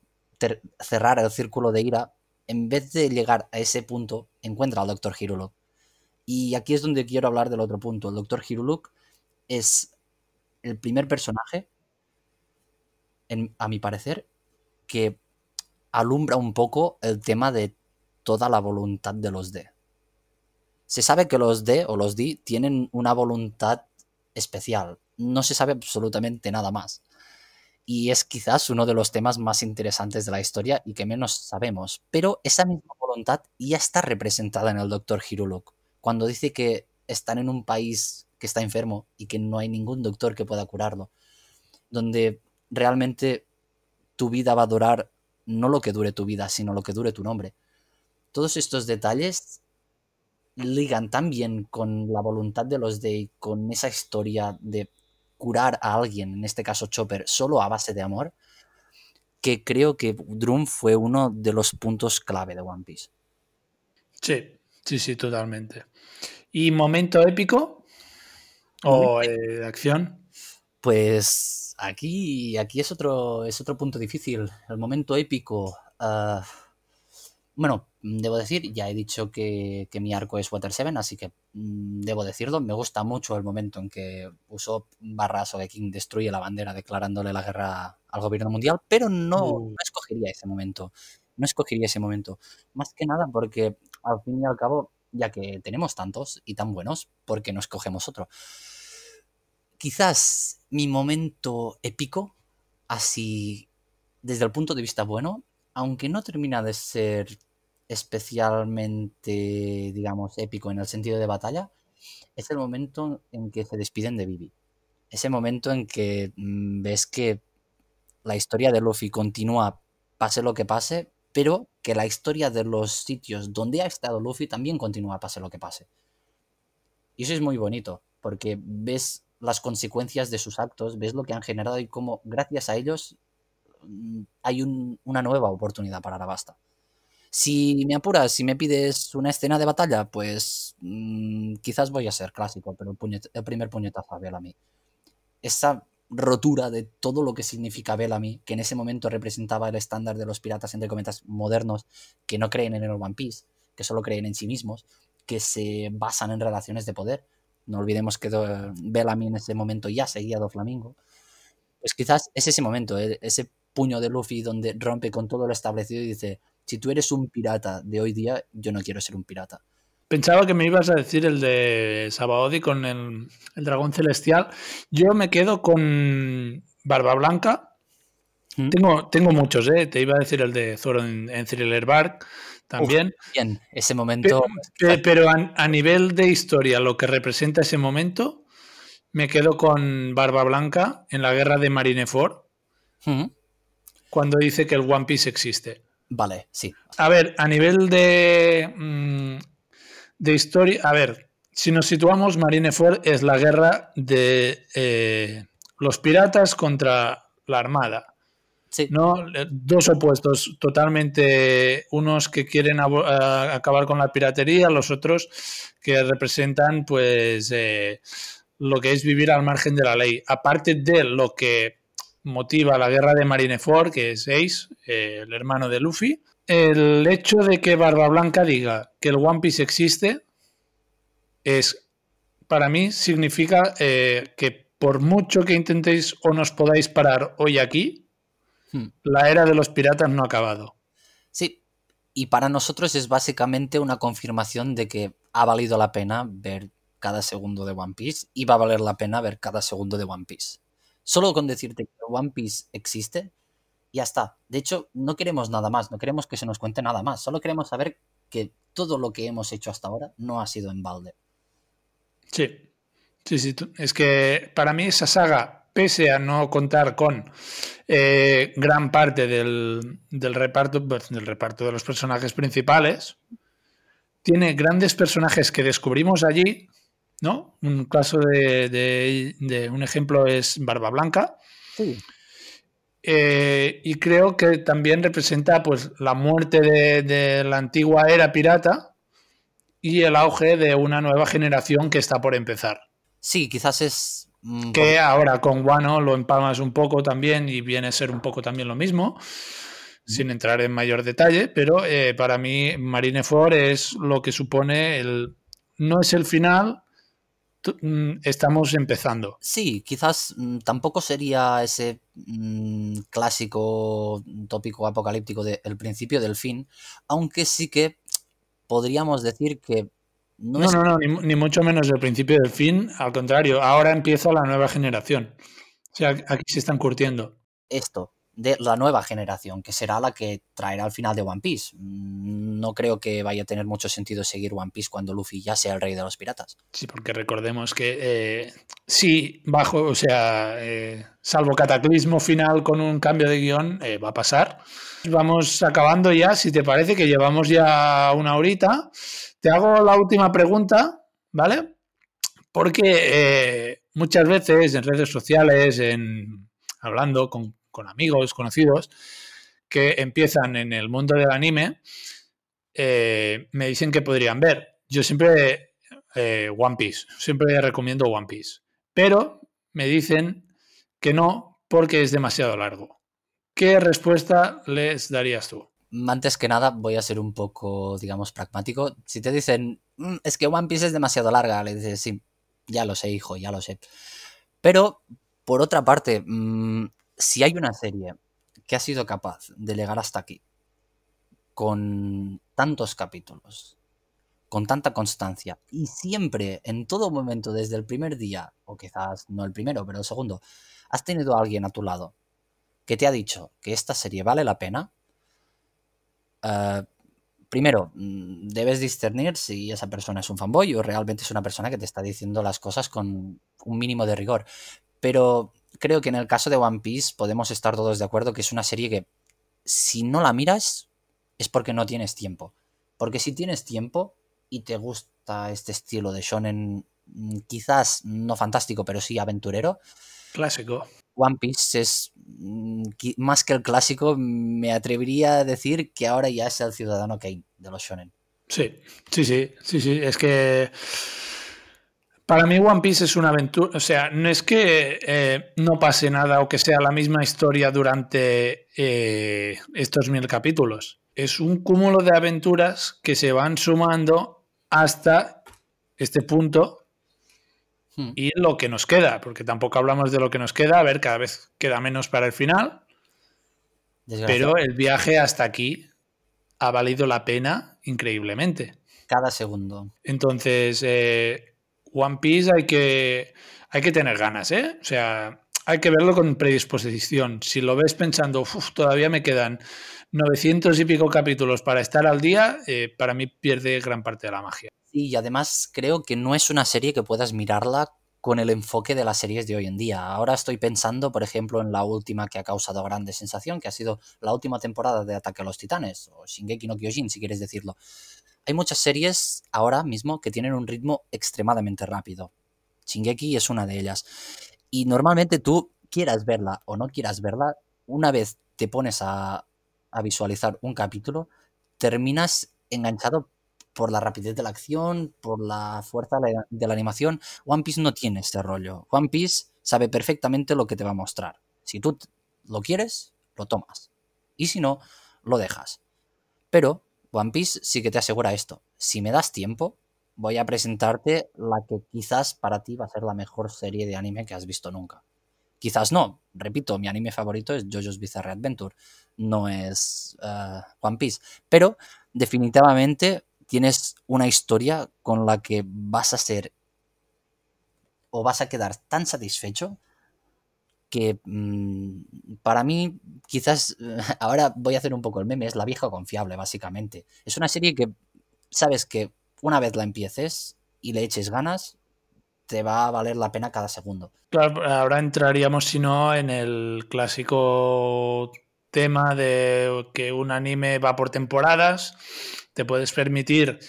cerrar el círculo de ira, en vez de llegar a ese punto, encuentra al Dr. Hiruluk. Y aquí es donde quiero hablar del otro punto. El Dr. Hiruluk es el primer personaje, a mi parecer, que alumbra un poco el tema de toda la voluntad de los D se sabe que los D o los D tienen una voluntad especial. No se sabe absolutamente nada más. Y es quizás uno de los temas más interesantes de la historia y que menos sabemos. Pero esa misma voluntad ya está representada en el Doctor Hiruluk. Cuando dice que están en un país que está enfermo y que no hay ningún doctor que pueda curarlo. Donde realmente tu vida va a durar no lo que dure tu vida, sino lo que dure tu nombre. Todos estos detalles ligan tan bien con la voluntad de los Day, con esa historia de curar a alguien, en este caso Chopper, solo a base de amor, que creo que Drum fue uno de los puntos clave de One Piece. Sí, sí, sí, totalmente. ¿Y momento épico? ¿O eh, de acción? Pues aquí, aquí es otro, es otro punto difícil. El momento épico. Ah, bueno, debo decir, ya he dicho que, mi arco es Water 7, así que mm, debo decirlo, me gusta mucho el momento en que usó barra King destruye la bandera declarándole la guerra al gobierno mundial, pero no, uh. no escogería ese momento. No escogería ese momento. Más que nada porque al fin y al cabo, ya que tenemos tantos y tan buenos, ¿por qué no escogemos otro? Quizás mi momento épico, así desde el punto de vista bueno, aunque no termina de ser especialmente, digamos, épico en el sentido de batalla, es el momento en que se despiden de Vivi. Ese momento en que mm, ves que la historia de Luffy continúa pase lo que pase, pero que la historia de los sitios donde ha estado Luffy también continúa pase lo que pase. Y eso es muy bonito, porque ves las consecuencias de sus actos, ves lo que han generado y cómo gracias a ellos mm, hay una nueva oportunidad para Arabasta. Si me apuras, si me pides una escena de batalla, pues mm, quizás voy a ser clásico, pero el, primer puñetazo a Bellamy. Esa rotura de todo lo que significa Bellamy, que en ese momento representaba el estándar de los piratas, entre cometas, modernos, que no creen en el One Piece, que solo creen en sí mismos, que se basan en relaciones de poder. No olvidemos que Bellamy en ese momento ya seguía a Flamingo. Pues quizás es ese momento, e, ese puño de Luffy donde rompe con todo lo establecido y dice, si tú eres un pirata de hoy día, yo no quiero ser un pirata. Pensaba que me ibas a decir el de Sabaody con el, dragón celestial. Yo me quedo con Barba Blanca. ¿Mm? Tengo, tengo muchos, ¿eh? Te iba a decir el de Zoro en, Thriller Bark también. bien, ese momento. Pero, a, nivel de historia, lo que representa ese momento, me quedo con Barba Blanca en la guerra de Marineford, cuando dice que el One Piece existe. Vale, sí. A ver, a nivel de, mm, de historia, a ver, si nos situamos, Marineford es la guerra de eh, los piratas contra la armada. ¿No? Dos opuestos totalmente, unos que quieren a- acabar con la piratería, los otros que representan pues eh, lo que es vivir al margen de la ley. Aparte de lo que motiva la guerra de Marineford, que es Ace, eh, el hermano de Luffy, el hecho de que Barba Blanca diga que el One Piece existe es, para mí, significa eh, que por mucho que intentéis o nos podáis parar hoy aquí, Hmm. la era de los piratas no ha acabado. Sí, y para nosotros es básicamente una confirmación de que ha valido la pena ver cada segundo de One Piece y va a valer la pena ver cada segundo de One Piece. Solo con decirte que One Piece existe, ya está. De hecho, no queremos nada más, no queremos que se nos cuente nada más, solo queremos saber que todo lo que hemos hecho hasta ahora no ha sido en balde. Sí, sí, sí. Es que para mí esa saga, pese a no contar con eh, gran parte del, del reparto, pues, del reparto de los personajes principales, tiene grandes personajes que descubrimos allí, ¿no? Un caso de, de- de- un ejemplo es Barba Blanca. Sí. Eh, y creo que también representa pues la muerte de, de la antigua era pirata y el auge de una nueva generación que está por empezar. Sí, quizás es... mm, Que ahora con Wano lo empalmas un poco también y viene a ser un poco también lo mismo, sin entrar en mayor detalle, pero eh, para mí Marineford es lo que supone el... No es el final, mm, estamos empezando. Sí, quizás mm, tampoco sería ese clásico tópico apocalíptico del principio del fin, aunque sí que podríamos decir que no, No, es no, no, ni, ni mucho menos el principio del fin, al contrario, ahora empieza la nueva generación. O sea, aquí se están curtiendo. esto de la nueva generación, que será la que traerá al final de One Piece. Mm, No creo que vaya a tener mucho sentido seguir One Piece cuando Luffy ya sea el rey de los piratas. Sí, porque recordemos que eh, sí, bajo, o sea, eh, salvo cataclismo final con un cambio de guion, eh, va a pasar. Vamos acabando ya, si te parece que llevamos ya una horita. Te hago la última pregunta, ¿vale? Porque eh, muchas veces en redes sociales, en hablando con, con amigos, conocidos, que empiezan en el mundo del anime, eh, me dicen que podrían ver. Yo siempre eh, One Piece. Siempre recomiendo One Piece. Pero me dicen que no porque es demasiado largo. ¿Qué respuesta les darías tú? Antes que nada, voy a ser un poco, digamos, pragmático. Si te dicen, "Mm, es que One Piece es demasiado larga, le dices, sí, ya lo sé, hijo, ya lo sé. Pero, por otra parte, mm, si hay una serie que ha sido capaz de llegar hasta aquí, con tantos capítulos, con tanta constancia, y siempre, en todo momento, desde el primer día, o quizás no el primero, pero el segundo, has tenido a alguien a tu lado que te ha dicho que esta serie vale la pena, eh, primero, mm, debes discernir si esa persona es un fanboy o realmente es una persona que te está diciendo las cosas con un mínimo de rigor. Pero creo que en el caso de One Piece podemos estar todos de acuerdo que es una serie que si no la miras es porque no tienes tiempo. Porque si tienes tiempo y te gusta este estilo de shonen, mm, quizás no fantástico, pero sí aventurero, Clásico. One Piece es mm, más que el clásico, me atrevería a decir que ahora ya es el ciudadano Kane de los shonen. Sí, sí, sí, sí, sí. Es que para mí One Piece es una aventura. O sea, no es que eh, no pase nada o que sea la misma historia durante eh, estos mil capítulos. Es un cúmulo de aventuras que se van sumando hasta este punto Hmm. y lo que nos queda, porque tampoco hablamos de lo que nos queda, a ver, cada vez queda menos para el final, pero el viaje hasta aquí ha valido la pena increíblemente. Cada segundo. Entonces, eh, One Piece hay que, hay que tener ganas, ¿eh? O sea, hay que verlo con predisposición. Si lo ves pensando, "Uf, todavía me quedan 900 y pico capítulos para estar al día, eh, para mí pierde gran parte de la magia. Y además creo que no es una serie que puedas mirarla con el enfoque de las series de hoy en día. Ahora estoy pensando, por ejemplo, en la última que ha causado grande sensación, que ha sido la última temporada de Ataque a los Titanes, o Shingeki no Kyojin, si quieres decirlo. Hay muchas series ahora mismo que tienen un ritmo extremadamente rápido. Shingeki es una de ellas. Y normalmente tú, quieras verla o no quieras verla, una vez te pones a, a visualizar un capítulo, terminas enganchado por la rapidez de la acción, por la fuerza de la animación. One Piece no tiene este rollo. One Piece sabe perfectamente lo que te va a mostrar. Si tú lo quieres, lo tomas. Y si no, lo dejas. Pero One Piece sí que te asegura esto. Si me das tiempo, voy a presentarte la que quizás para ti va a ser la mejor serie de anime que has visto nunca. Quizás no. Repito, mi anime favorito es JoJo's Bizarre Adventure. No es eh, One Piece. Pero definitivamente tienes una historia con la que vas a ser o vas a quedar tan satisfecho que mm, para mí quizás ahora voy a hacer un poco el meme, es la vieja confiable básicamente. Es una serie que sabes que una vez la empieces y le eches ganas, te va a valer la pena cada segundo. Claro, ahora entraríamos si no en el clásico tema de que un anime va por temporadas te puedes permitir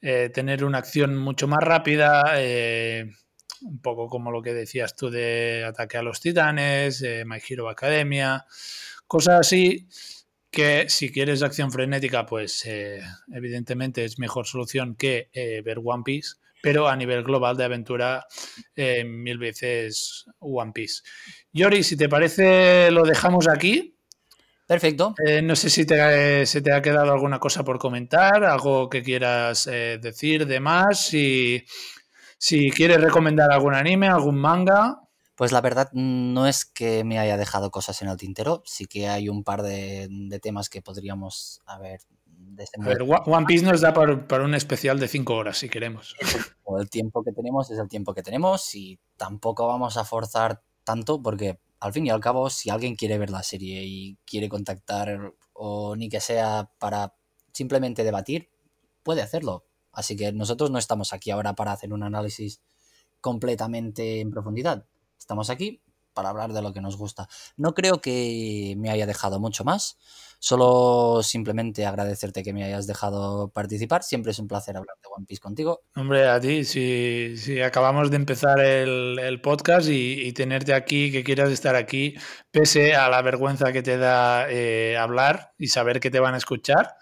eh, tener una acción mucho más rápida, eh, un poco como lo que decías tú de Ataque a los Titanes, eh, My Hero Academia, cosas así que si quieres acción frenética, pues evidentemente es mejor solución que ver One Piece, pero a nivel global de aventura, mil veces One Piece. Yori, si te parece, lo dejamos aquí. Perfecto. Eh, no sé si te, se te ha quedado alguna cosa por comentar, algo que quieras eh, decir de más, si, si quieres recomendar algún anime, algún manga. Pues la verdad no es que me haya dejado cosas en el tintero, sí que hay un par de, temas que podríamos haber ver, One Piece nos da para, un especial de cinco horas, si queremos. El tiempo que tenemos es el tiempo que tenemos y tampoco vamos a forzar tanto porque al fin y al cabo, si alguien quiere ver la serie y quiere contactar o ni que sea para simplemente debatir, puede hacerlo. Así que nosotros no estamos aquí ahora para hacer un análisis completamente en profundidad. Estamos aquí para hablar de lo que nos gusta. No creo que me haya dejado mucho más. Solo simplemente agradecerte que me hayas dejado participar. Siempre es un placer hablar de One Piece contigo. Hombre, a ti, si, acabamos de empezar el, podcast y, tenerte aquí, que quieras estar aquí, pese a la vergüenza que te da eh, hablar y saber que te van a escuchar,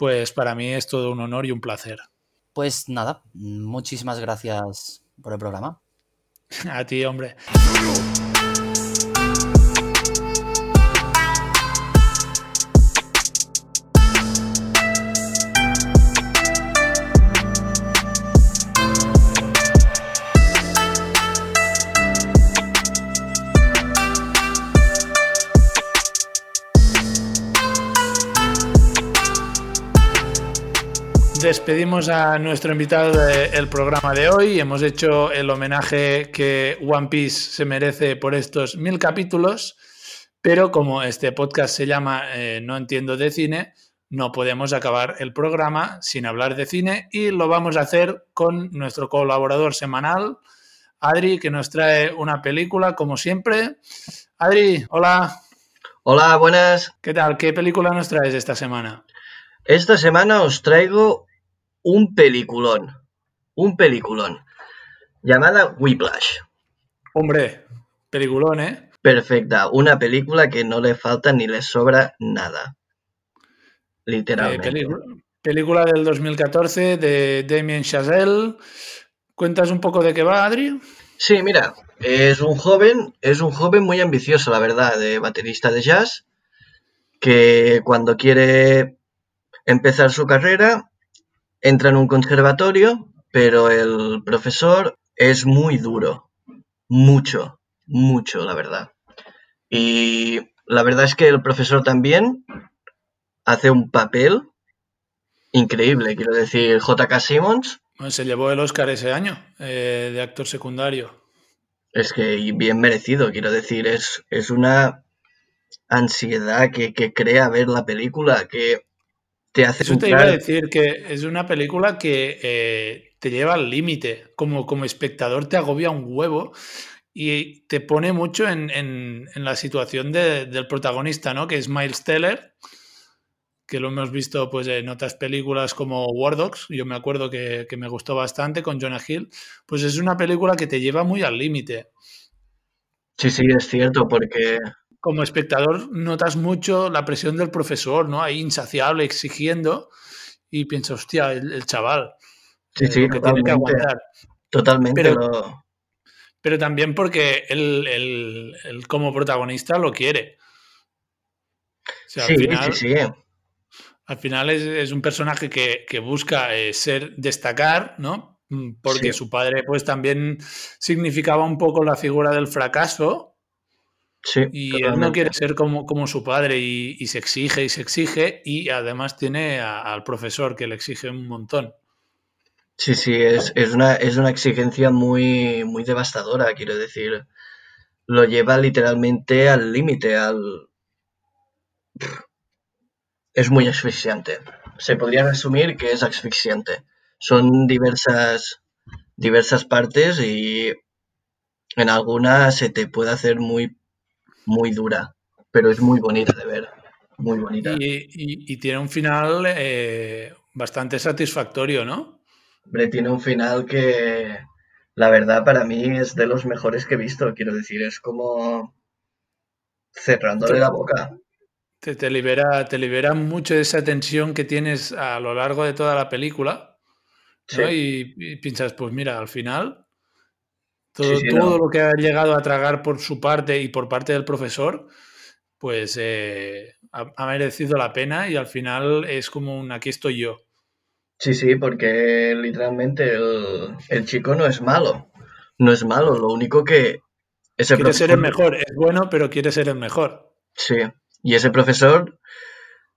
pues para mí es todo un honor y un placer. Pues nada, muchísimas gracias por el programa. A ti, hombre. Despedimos a nuestro invitado del programa de hoy. Hemos hecho el homenaje que One Piece se merece por estos mil capítulos, pero como este podcast se llama eh, No entiendo de cine, no podemos acabar el programa sin hablar de cine y lo vamos a hacer con nuestro colaborador semanal, Adri, que nos trae una película como siempre. Adri, hola. Hola, buenas. ¿Qué tal? ¿Qué película nos traes esta semana? Esta semana os traigo un peliculón, un peliculón, llamada Whiplash. Hombre, peliculón, ¿eh? Perfecta, una película que no le falta ni le sobra nada. Literalmente. Eh, película del 2014 de Damien Chazelle. ¿Cuentas un poco de qué va, Adri? Sí, mira, es un joven, es un joven muy ambicioso, la verdad, de baterista de jazz, que cuando quiere empezar su carrera entra en un conservatorio, pero el profesor es muy duro. Mucho, mucho, la verdad. Y la verdad es que el profesor también hace un papel increíble. Quiero decir, J.K. Simmons. Se llevó el Oscar ese año eh, de actor secundario. Es que bien merecido, quiero decir, es, es una ansiedad que, que crea ver la película, que te Eso te iba a decir que es una película que eh, te lleva al límite. Como, como espectador te agobia un huevo y te pone mucho en, en, en la situación de, del protagonista, ¿no? Que es Miles Teller, que lo hemos visto pues, en otras películas como War Dogs, yo me acuerdo que, que, me gustó bastante con Jonah Hill, pues es una película que te lleva muy al límite. Sí, sí, es cierto, porque... Como espectador notas mucho la presión del profesor, ¿no? Ahí insaciable, exigiendo, y piensas, hostia, el, el chaval, sí, sí, lo que tiene que aguantar. Totalmente. Pero, lo... pero también porque él, él, él, como protagonista lo quiere. O sea, sí, al final, sí, sí. Al final es, es un personaje que, que busca eh, ser, destacar, ¿no? Porque sí. su padre, pues también significaba un poco la figura del fracaso. Sí, y totalmente. él no quiere ser como, como su padre y, y, se exige y se exige. Y además tiene a, al profesor que le exige un montón. Sí, sí, es, es, una, es una exigencia muy, muy devastadora, quiero decir. Lo lleva literalmente al límite, al... Es muy asfixiante. Se podría resumir que es asfixiante. Son diversas, diversas partes y en algunas se te puede hacer muy, muy dura, pero es muy bonita de ver. Muy bonita. Y, y, y tiene un final eh, bastante satisfactorio, ¿no? Hombre, tiene un final que la verdad para mí es de los mejores que he visto. Quiero decir, es como cerrándole la boca. Te, te, libera, te libera mucho de esa tensión que tienes a lo largo de toda la película. ¿no? Sí. Y, y, piensas, pues mira, al final, todo, sí, sí, todo no. lo que ha llegado a tragar por su parte y por parte del profesor, pues eh, ha, ha merecido la pena y al final es como un aquí estoy yo. Sí, sí, porque literalmente el, el, chico no es malo. No es malo, lo único que... Ese quiere profesor... ser el mejor, es bueno, pero quiere ser el mejor. Sí, y ese profesor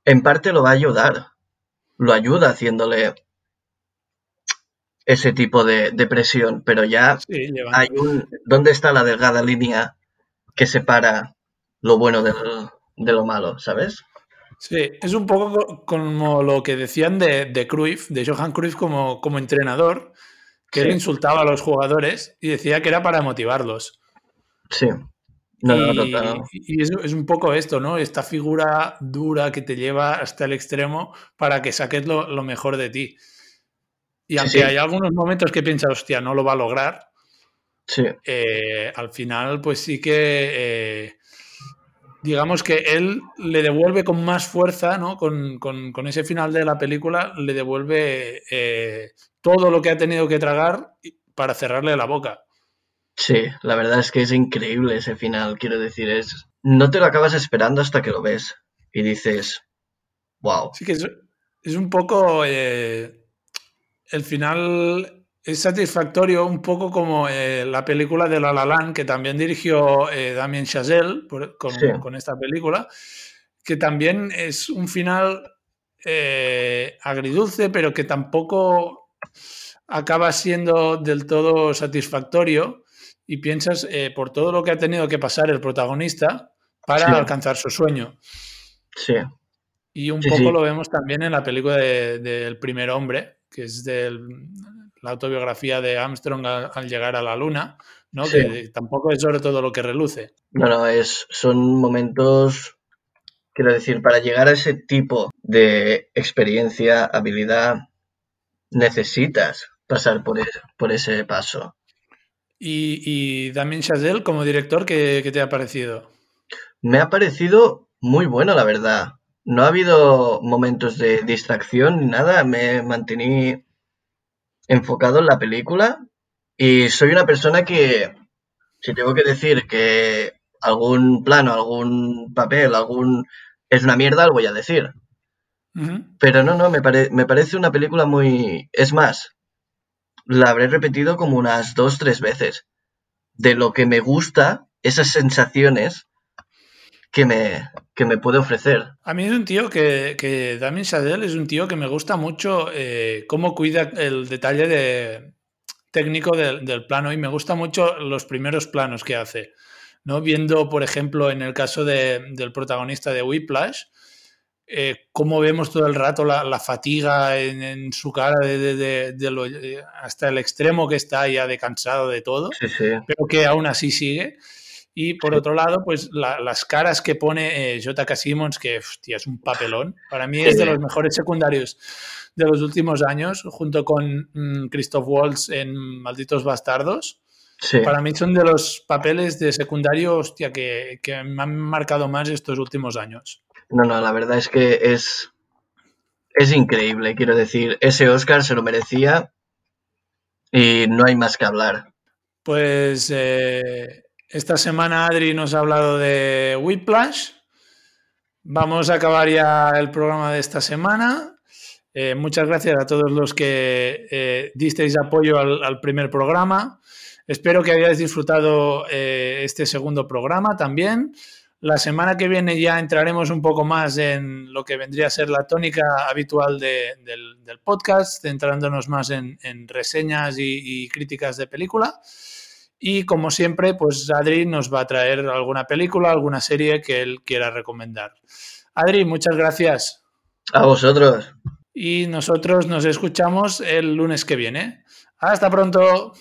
en parte lo va a ayudar. Lo ayuda haciéndole ese tipo de, de presión, pero ya sí, hay un... ¿Dónde está la delgada línea que separa lo bueno de lo malo, sabes? Sí, es un poco como lo que decían de, de Cruyff, de Johan Cruyff como, como entrenador, que sí. él insultaba a los jugadores y decía que era para motivarlos. Sí. No, y, no, no, no. y es, es, un poco esto, ¿no? Esta figura dura que te lleva hasta el extremo para que saques lo, lo mejor de ti. Y aunque sí, hay algunos momentos que piensas, hostia, no lo va a lograr, eh, al final, pues sí que eh, digamos que él le devuelve con más fuerza, ¿no? Con, con, con ese final de la película, le devuelve eh, todo lo que ha tenido que tragar para cerrarle la boca. Sí, la verdad es que es increíble ese final, quiero decir, es... No te lo acabas esperando hasta que lo ves y dices, wow. Sí que es, es un poco... Eh, el final es satisfactorio un poco como eh, la película de La La Land, que también dirigió eh, Damien Chazelle por, con, sí. con, esta película, que también es un final eh, agridulce, pero que tampoco acaba siendo del todo satisfactorio y piensas eh, por todo lo que ha tenido que pasar el protagonista para sí. alcanzar su sueño. Sí. Y un poco lo vemos también en la película del de, de primer hombre, que es del la autobiografía de Armstrong al, al llegar a la Luna, ¿no? Sí. Que tampoco es sobre todo lo que reluce. No, no, es, son momentos, quiero decir, para llegar a ese tipo de experiencia, habilidad, necesitas pasar por, ese, por ese paso. ¿Y, y Damien Chazelle como director, ¿qué, ¿qué te ha parecido? Me ha parecido muy bueno, la verdad. No ha habido momentos de distracción ni nada, me mantení enfocado en la película y soy una persona que, si tengo que decir que algún plano, algún papel, algún... es una mierda, lo voy a decir. Uh -huh. Pero no, no, me, pare... me parece una película muy... Es más, la habré repetido como unas dos, tres veces. De lo que me gusta, esas sensaciones que me, que me puede ofrecer. A mí es un tío que, que Damien Chazelle es un tío que me gusta mucho eh, cómo cuida el detalle de, técnico del, del, plano y me gusta mucho los primeros planos que hace. ¿no? Viendo, por ejemplo, en el caso de, del protagonista de Whiplash, eh, cómo vemos todo el rato la, fatiga en, su cara de, lo, eh, hasta el extremo que está ya de cansado de todo, pero que aún así sigue. Y por otro lado, pues las caras que pone eh. Simmons, que es un papelón. Para mí es de los mejores secundarios de los últimos años, junto con mm, Christoph Waltz en Malditos Bastardos. Para mí son de los papeles de secundario hostia, que, que, me han marcado más estos últimos años. No, no, la verdad es que es, es increíble. Quiero decir, ese Oscar se lo merecía y no hay más que hablar. Pues eh, esta semana Adri nos ha hablado de Whiplash. Vamos a acabar ya el programa de esta semana. Eh, muchas gracias a todos los que eh, disteis apoyo al, primer programa. Espero que hayáis disfrutado eh, este segundo programa también. La semana que viene ya entraremos un poco más en lo que vendría a ser la tónica habitual del, podcast, centrándonos más en, reseñas y, y, críticas de película. Y como siempre, pues Adri nos va a traer alguna película, alguna serie que él quiera recomendar. Adri, muchas gracias. A vosotros y nosotros nos escuchamos el lunes que viene. Hasta pronto.